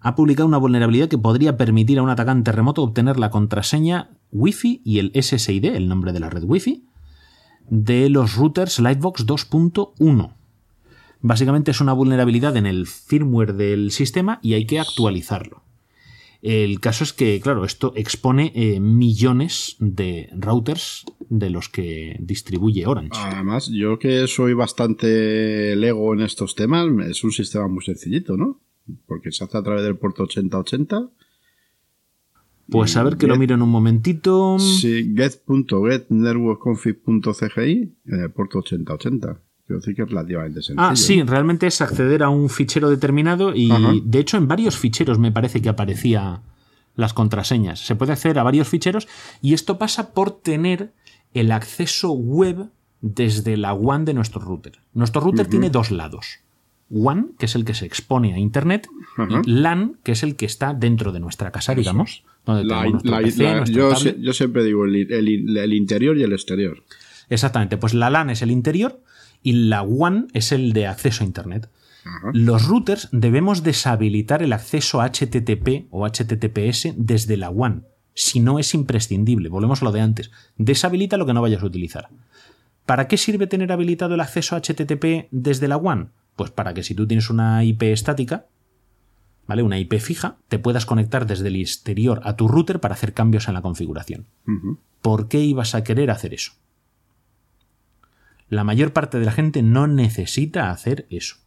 ha publicado una vulnerabilidad que podría permitir a un atacante remoto obtener la contraseña Wi-Fi y el SSID, el nombre de la red Wi-Fi, de los routers Livebox 2.1. Básicamente es una vulnerabilidad en el firmware del sistema y hay que actualizarlo. El caso es que, claro, esto expone eh, millones de routers de los que distribuye Orange. Además, yo que soy bastante lego en estos temas, es un sistema muy sencillito, ¿no? Porque se hace a través del puerto 8080. Pues a ver que lo miro en un momentito. Sí, get.getnetworkconfig.cgi en el puerto 8080. Quiero decir que es relativamente sencillo. Ah, sí, realmente es acceder a un fichero determinado y Ajá. de hecho en varios ficheros me parece que aparecía las contraseñas. Se puede acceder a varios ficheros y esto pasa por tener el acceso web desde la WAN de nuestro router. Nuestro router tiene dos lados. WAN, que es el que se expone a Internet, y LAN, que es el que está dentro de nuestra casa, digamos. Donde La- la- PC, la- yo, tablet. se- yo siempre digo el, el- el interior y el exterior. Exactamente, pues la LAN es el interior y la WAN es el de acceso a Internet. Los routers debemos deshabilitar el acceso a HTTP o HTTPS desde la WAN, si no es imprescindible. Volvemos a lo de antes. Deshabilita lo que no vayas a utilizar. ¿Para qué sirve tener habilitado el acceso a HTTP desde la WAN? Pues para que si tú tienes una IP estática, ¿vale? Una IP fija, te puedas conectar desde el exterior a tu router para hacer cambios en la configuración. ¿Por qué ibas a querer hacer eso? La mayor parte de la gente no necesita hacer eso.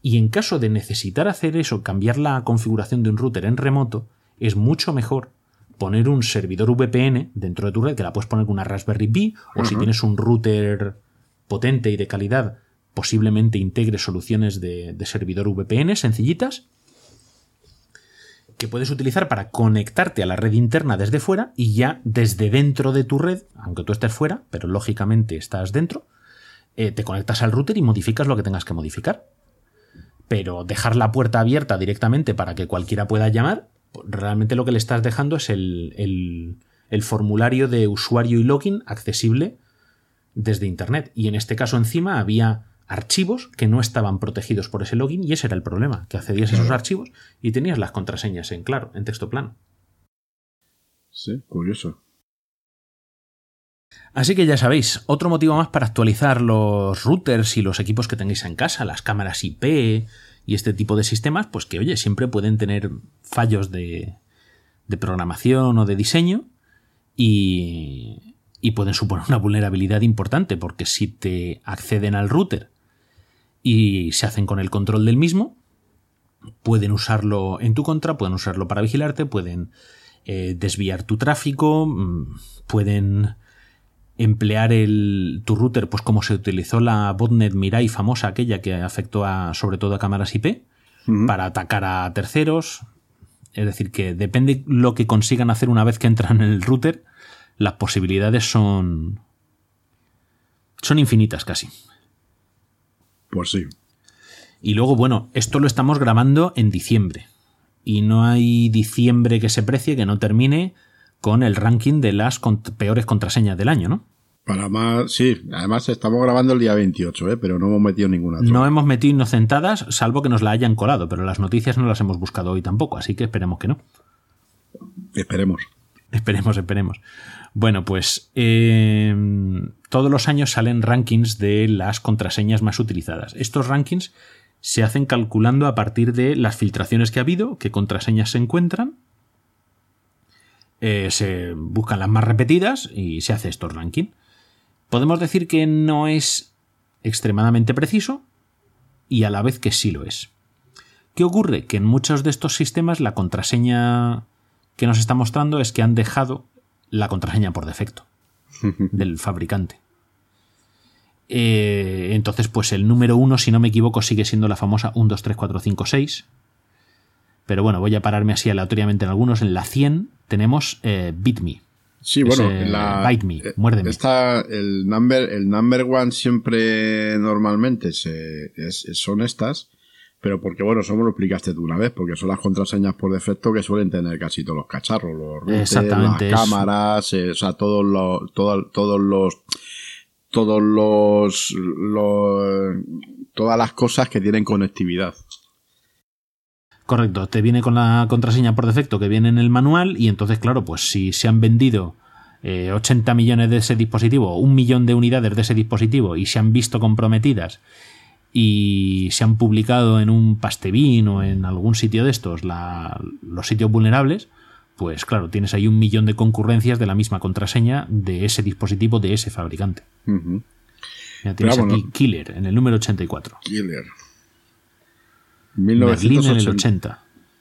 Y en caso de necesitar hacer eso, cambiar la configuración de un router en remoto, es mucho mejor poner un servidor VPN dentro de tu red, que la puedes poner con una Raspberry Pi, o si tienes un router potente y de calidad, posiblemente integre soluciones de, de servidor VPN sencillitas, que puedes utilizar para conectarte a la red interna desde fuera y ya desde dentro de tu red, aunque tú estés fuera, pero lógicamente estás dentro, eh, te conectas al router y modificas lo que tengas que modificar. Pero dejar la puerta abierta directamente para que cualquiera pueda llamar, realmente lo que le estás dejando es el, el- el formulario de usuario y login accesible desde Internet. Y en este caso encima había archivos que no estaban protegidos por ese login y ese era el problema, que accedías a esos archivos y tenías las contraseñas en claro, en texto plano. Sí, curioso. Así que ya sabéis, otro motivo más para actualizar los routers y los equipos que tengáis en casa, las cámaras IP y este tipo de sistemas, pues que oye, siempre pueden tener fallos de, programación o de diseño y, y pueden suponer una vulnerabilidad importante, porque si te acceden al router y se hacen con el control del mismo, pueden usarlo en tu contra, pueden usarlo para vigilarte, pueden eh, desviar tu tráfico, mm, pueden emplear el, tu router, pues como se utilizó la botnet Mirai famosa, aquella que afectó a, sobre todo a cámaras IP, para atacar a terceros. Es decir, que depende lo que consigan hacer una vez que entran en el router, las posibilidades son. son infinitas casi. Pues sí. Y luego, bueno, esto lo estamos grabando en diciembre. Y no hay diciembre que se precie que no termine con el ranking de las cont- peores contraseñas del año, ¿no? Para más, sí. Además estamos grabando el día 28, ¿eh? pero no hemos metido ninguna. No hemos metido inocentadas, salvo que nos la hayan colado, pero las noticias no las hemos buscado hoy tampoco, así que esperemos que no. Esperemos. Esperemos, esperemos. Bueno, pues eh, todos los años salen rankings de las contraseñas más utilizadas. Estos rankings se hacen calculando a partir de las filtraciones que ha habido, qué contraseñas se encuentran, eh, se buscan las más repetidas y se hace estos ranking. Podemos decir que no es extremadamente preciso y a la vez que sí lo es. ¿Qué ocurre? Que en muchos de estos sistemas la contraseña que nos está mostrando es que han dejado la contraseña por defecto del fabricante. Eh, entonces, pues el número uno, si no me equivoco, sigue siendo la famosa 1, 2, 3, 4, 5, 6. Pero bueno, voy a pararme así aleatoriamente en algunos. En la 100 tenemos eh, BitMe. Sí, bueno, la, Bite Me, eh, muérdeme. Está el number, el number one siempre normalmente se, es- son estas, pero porque bueno, eso me lo explicaste tú una vez, porque son las contraseñas por defecto que suelen tener casi todos los cacharros, los las cámaras, eh, o sea, todos los, todo- todos los, todos los, los, todas las cosas que tienen conectividad. Correcto, te viene con la contraseña por defecto que viene en el manual y entonces, claro, pues si se han vendido eh, 80 millones de ese dispositivo, un millón de unidades de ese dispositivo y se han visto comprometidas y se han publicado en un pastebin o en algún sitio de estos la- los sitios vulnerables, pues claro, tienes ahí un millón de concurrencias de la misma contraseña de ese dispositivo de ese fabricante. Tienes aquí. Killer en el número 84. Killer. Berlín en el 1980 80.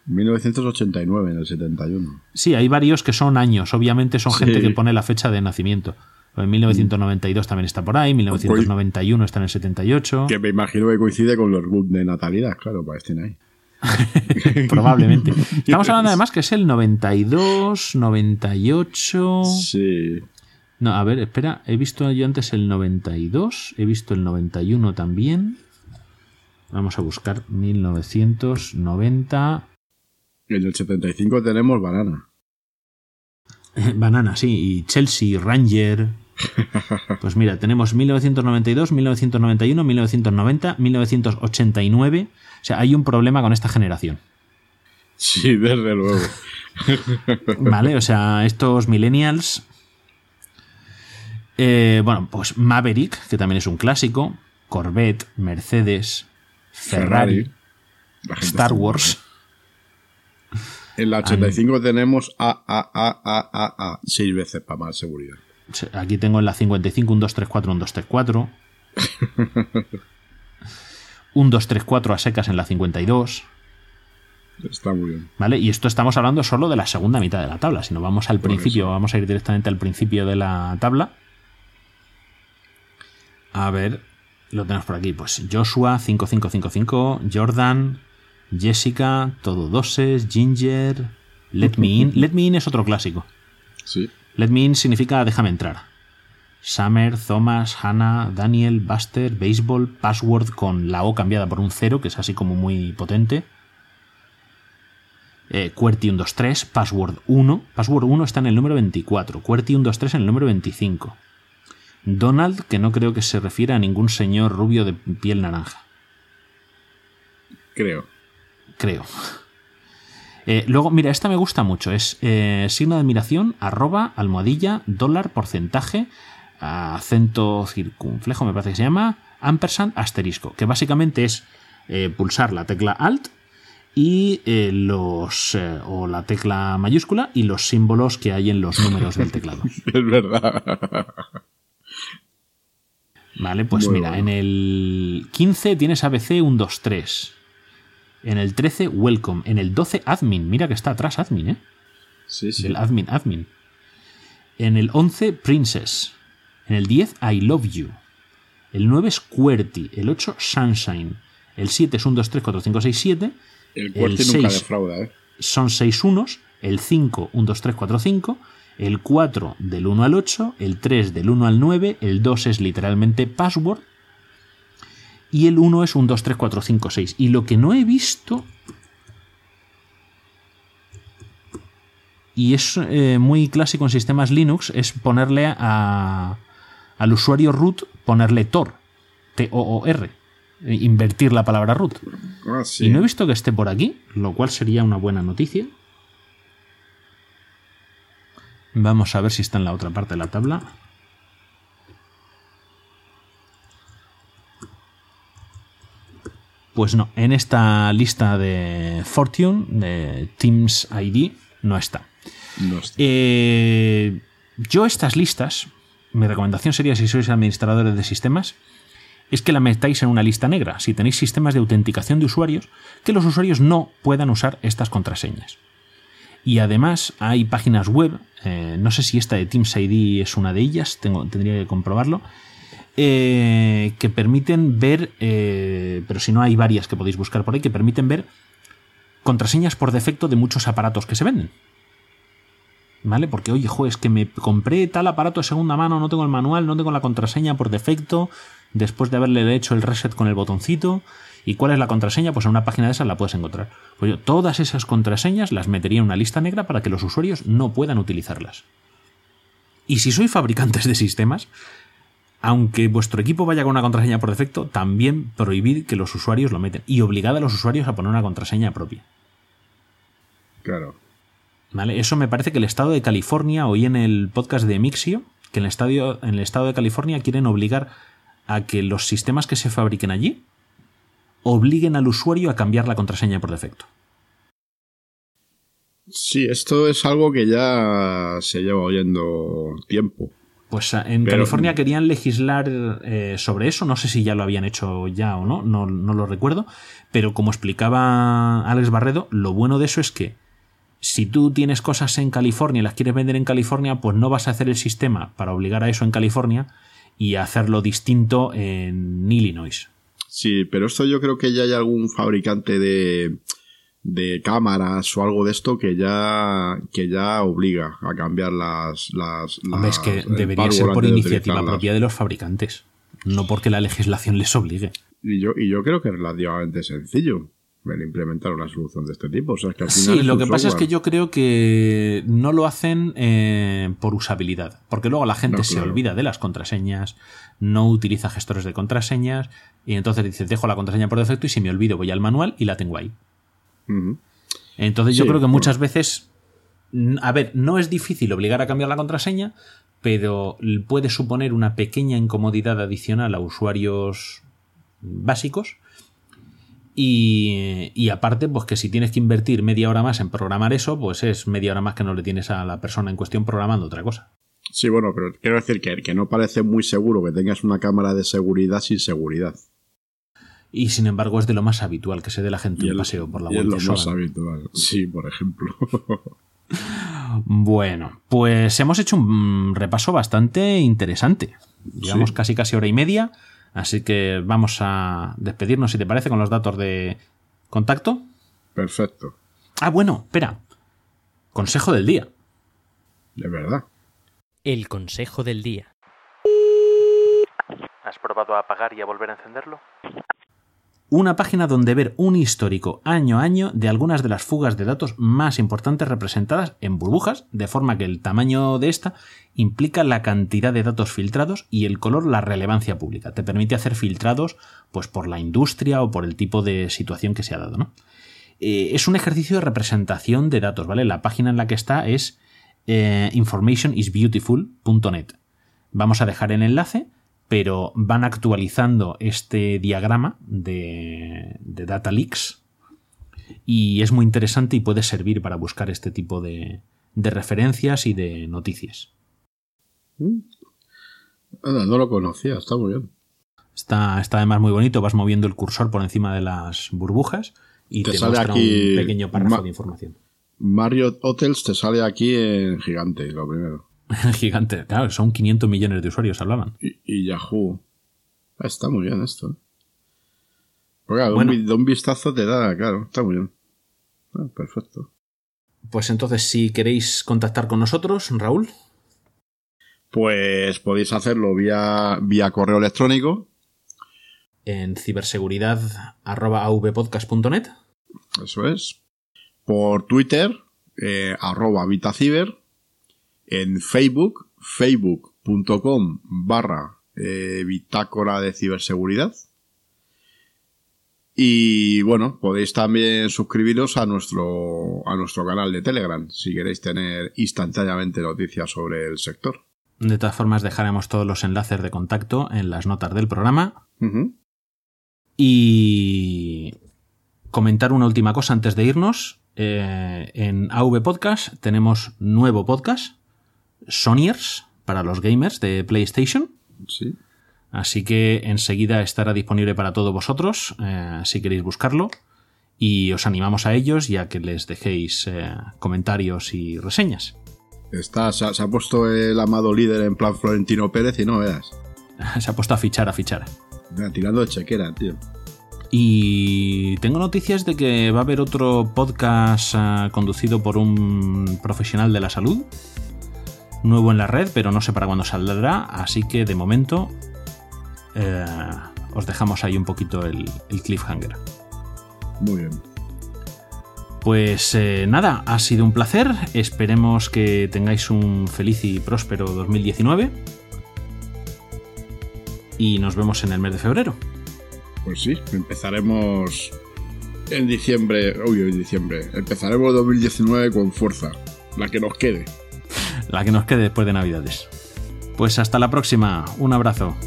1989, en el 71. Sí, hay varios que son años. Obviamente son Sí. gente que pone la fecha de nacimiento. En 1992 también está por ahí, 1991 está en el 78. Que me imagino que coincide con los roots de natalidad, claro, para estén ahí. Probablemente. Estamos hablando además que es el 92, 98. Sí. No, a ver, espera, he visto yo antes el 92, he visto el 91 también. Vamos a buscar 1990. En el 75 tenemos banana. Banana, sí, y Chelsea, Ranger. Pues mira, tenemos 1992, 1991, 1990, 1989. O sea, hay un problema con esta generación. Sí, desde luego. ¿Vale? O sea, estos millennials. eh, bueno, pues Maverick, que también es un clásico. Corvette, Mercedes, Ferrari, Star Wars. En la 85 tenemos A, A, A, A, A, A. Seis veces para más seguridad. Aquí tengo en la 55 un 234, un 234. un 234 a secas en la 52. Está muy bien. ¿Vale? Y esto estamos hablando solo de la segunda mitad de la tabla. Si nos vamos al Por principio, eso. vamos a ir directamente al principio de la tabla. A ver, lo tenemos por aquí. Pues Joshua 5555, Jordan, Jessica, todo doses, Ginger, Let Me In. Let Me In es otro clásico. Sí. Let Me In significa déjame entrar. Summer, Thomas, Hannah, Daniel, Buster, Baseball, Password con la O cambiada por un cero, que es así como muy potente. Eh, QWERTY 123, Password 1. Password 1 está en el número 24. QWERTY 123 en el número 25. Donald, que no creo que se refiera a ningún señor rubio de piel naranja. Creo. Creo. Eh, luego, mira, esta me gusta mucho. Es eh, signo de admiración, arroba, almohadilla, dólar, porcentaje, acento circunflejo, me parece que se llama, ampersand, asterisco. Que básicamente es eh, pulsar la tecla alt y los. o la tecla mayúscula y los símbolos que hay en los números del teclado. Es verdad. Vale, pues Muy mira, bueno. en el 15 tienes ABC 123. En el 13, Welcome. En el 12, Admin. Mira que está atrás Admin, ¿eh? Sí, sí. Del admin, admin. En el 11, Princess. En el 10, I Love You. El 9 es QWERTY. El 8, Sunshine. El 7 es 1, 2, 3, 4, 5, 6, 7. El cuarto el nunca seis. defrauda, ¿eh? Son 6 unos. El 5, 1, 2, 3, 4, 5. El 4 del 1 al 8. El 3 del 1 al 9. El 2 es literalmente password. Y el 1 es 1, 2, 3, 4, 5, 6. Y lo que no he visto y es eh, muy clásico en sistemas Linux, es ponerle a, al usuario root, ponerle Tor, T-O-O-R, invertir la palabra root. Ah, sí. Y no he visto que esté por aquí, lo cual sería una buena noticia. Vamos a ver si está en la otra parte de la tabla. Pues no, en esta lista de Fortune, de Teams ID, no está. No está. Eh, yo estas listas, mi recomendación sería si sois administradores de sistemas, es que la metáis en una lista negra, si tenéis sistemas de autenticación de usuarios, que los usuarios no puedan usar estas contraseñas. Y además hay páginas web, eh, no sé si esta de Teams ID es una de ellas, tengo, tendría que comprobarlo, eh, que permiten ver, eh, pero si no hay varias que podéis buscar por ahí, que permiten ver contraseñas por defecto de muchos aparatos que se venden. ¿Vale? Porque, oye, jo, que me compré tal aparato de segunda mano, no tengo el manual, no tengo la contraseña por defecto, después de haberle hecho el reset con el botoncito. ¿Y cuál es la contraseña? Pues en una página de esas la puedes encontrar. Pues yo todas esas contraseñas las metería en una lista negra para que los usuarios no puedan utilizarlas. Y si sois fabricantes de sistemas, aunque vuestro equipo vaya con una contraseña por defecto, también prohibid que los usuarios lo meten y obligad a los usuarios a poner una contraseña propia. Claro. ¿Vale? Eso me parece que el estado de California, oí en el podcast de Mixio, que en el, estadio, en el estado de California quieren obligar a que los sistemas que se fabriquen allí obliguen al usuario a cambiar la contraseña por defecto. Sí, esto es algo que ya se lleva oyendo tiempo. Pues en Pero- California querían legislar eh, sobre eso, no sé si ya lo habían hecho ya o no, no, no lo recuerdo, pero como explicaba Alex Barredo, lo bueno de eso es que si tú tienes cosas en California y las quieres vender en California, pues no vas a hacer el sistema para obligar a eso en California y hacerlo distinto en Illinois. Sí, pero esto yo creo que ya hay algún fabricante de, de cámaras o algo de esto que ya que ya obliga a cambiar las las, Hombre, es que debería ser por iniciativa propia de los fabricantes, no porque la legislación les obligue. Y yo, y yo creo que es relativamente sencillo el implementar una solución de este tipo. O sea, es que al final Sí, lo que pasa es que yo creo que no lo hacen eh, por usabilidad, porque luego la gente No, se claro. olvida de las contraseñas, no utiliza gestores de contraseñas y entonces dice, dejo la contraseña por defecto y si me olvido voy al manual y la tengo ahí. Entonces yo creo que bueno. muchas veces, a ver, no es difícil obligar a cambiar la contraseña, pero puede suponer una pequeña incomodidad adicional a usuarios básicos. Y, y aparte, pues que si tienes que invertir media hora más en programar eso, pues es media hora más que no le tienes a la persona en cuestión programando otra cosa. Sí, bueno, pero quiero decir que, que no parece muy seguro que tengas una cámara de seguridad sin seguridad. Y sin embargo es de lo más habitual que se dé la gente Y un paseo por la y es lo más habitual. Sí, por ejemplo. Bueno, pues hemos hecho un repaso bastante interesante. Llevamos Sí. casi casi hora y media, así que vamos a despedirnos, si te parece, con los datos de contacto. Perfecto. Ah, bueno, espera. Consejo del día. De verdad. El consejo del día. ¿Has probado a apagar y a volver a encenderlo? Una página donde ver un histórico año a año de algunas de las fugas de datos más importantes representadas en burbujas, de forma que el tamaño de esta implica la cantidad de datos filtrados y el color la relevancia pública. Te permite hacer filtrados pues, por la industria o por el tipo de situación que se ha dado. ¿no? Eh, es un ejercicio de representación de datos, ¿vale? La página en la que está es eh, informationisbeautiful.net. Vamos a dejar el enlace, pero van actualizando este diagrama de, de data leaks y es muy interesante y puede servir para buscar este tipo de, de referencias y de noticias. Anda, no lo conocía, está muy bien. Está, está además muy bonito, vas moviendo el cursor por encima de las burbujas y Te te, sale muestra aquí un pequeño párrafo de información. Marriott Hotels te sale aquí en gigante, lo primero. Gigante, claro, son 500 millones de usuarios, hablaban. Y, y Yahoo. Ah, está muy bien esto. ¿eh? Porque, claro, Bueno. un, vi- de un vistazo te da, claro, está muy bien. Ah, perfecto. Pues entonces, si queréis contactar con nosotros, Raúl, Pues podéis hacerlo vía, vía correo electrónico. en ciberseguridad.avpodcast.net Eso es. Por Twitter, eh, arroba Vitaciber. En Facebook, facebook.com barra eh, bitácora de ciberseguridad. Y bueno, podéis también suscribiros a nuestro, a nuestro canal de Telegram si queréis tener instantáneamente noticias sobre el sector. De todas formas, dejaremos todos los enlaces de contacto en las notas del programa. Y comentar una última cosa antes de irnos. Eh, en AV Podcast tenemos nuevo podcast, Sonyers, para los gamers de PlayStation. Sí. Así que enseguida estará disponible para todos vosotros, eh, si queréis buscarlo. Y os animamos a ellos y a que les dejéis eh, comentarios y reseñas. Está, se, ha, se ha puesto el amado líder en plan Florentino Pérez y no veas. Se ha puesto a fichar, a fichar. Mira, Tirando de chequera, tío. Y tengo noticias de que va a haber otro podcast ah, conducido por un profesional de la salud, nuevo en la red, pero no sé para cuándo saldrá, así que de momento eh, os dejamos ahí un poquito el, el cliffhanger. Muy bien. Pues eh, nada, ha sido un placer, esperemos que tengáis un feliz y próspero 2019 y nos vemos en el mes de febrero. Pues sí, empezaremos en diciembre. Uy, en diciembre. Empezaremos 2019 con fuerza. La que nos quede. La que nos quede después de Navidades. Pues hasta la próxima, un abrazo.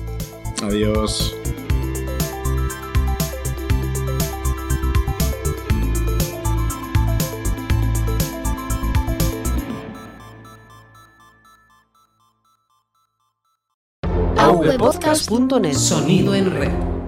Adiós. avpodcast.net Sonido en red.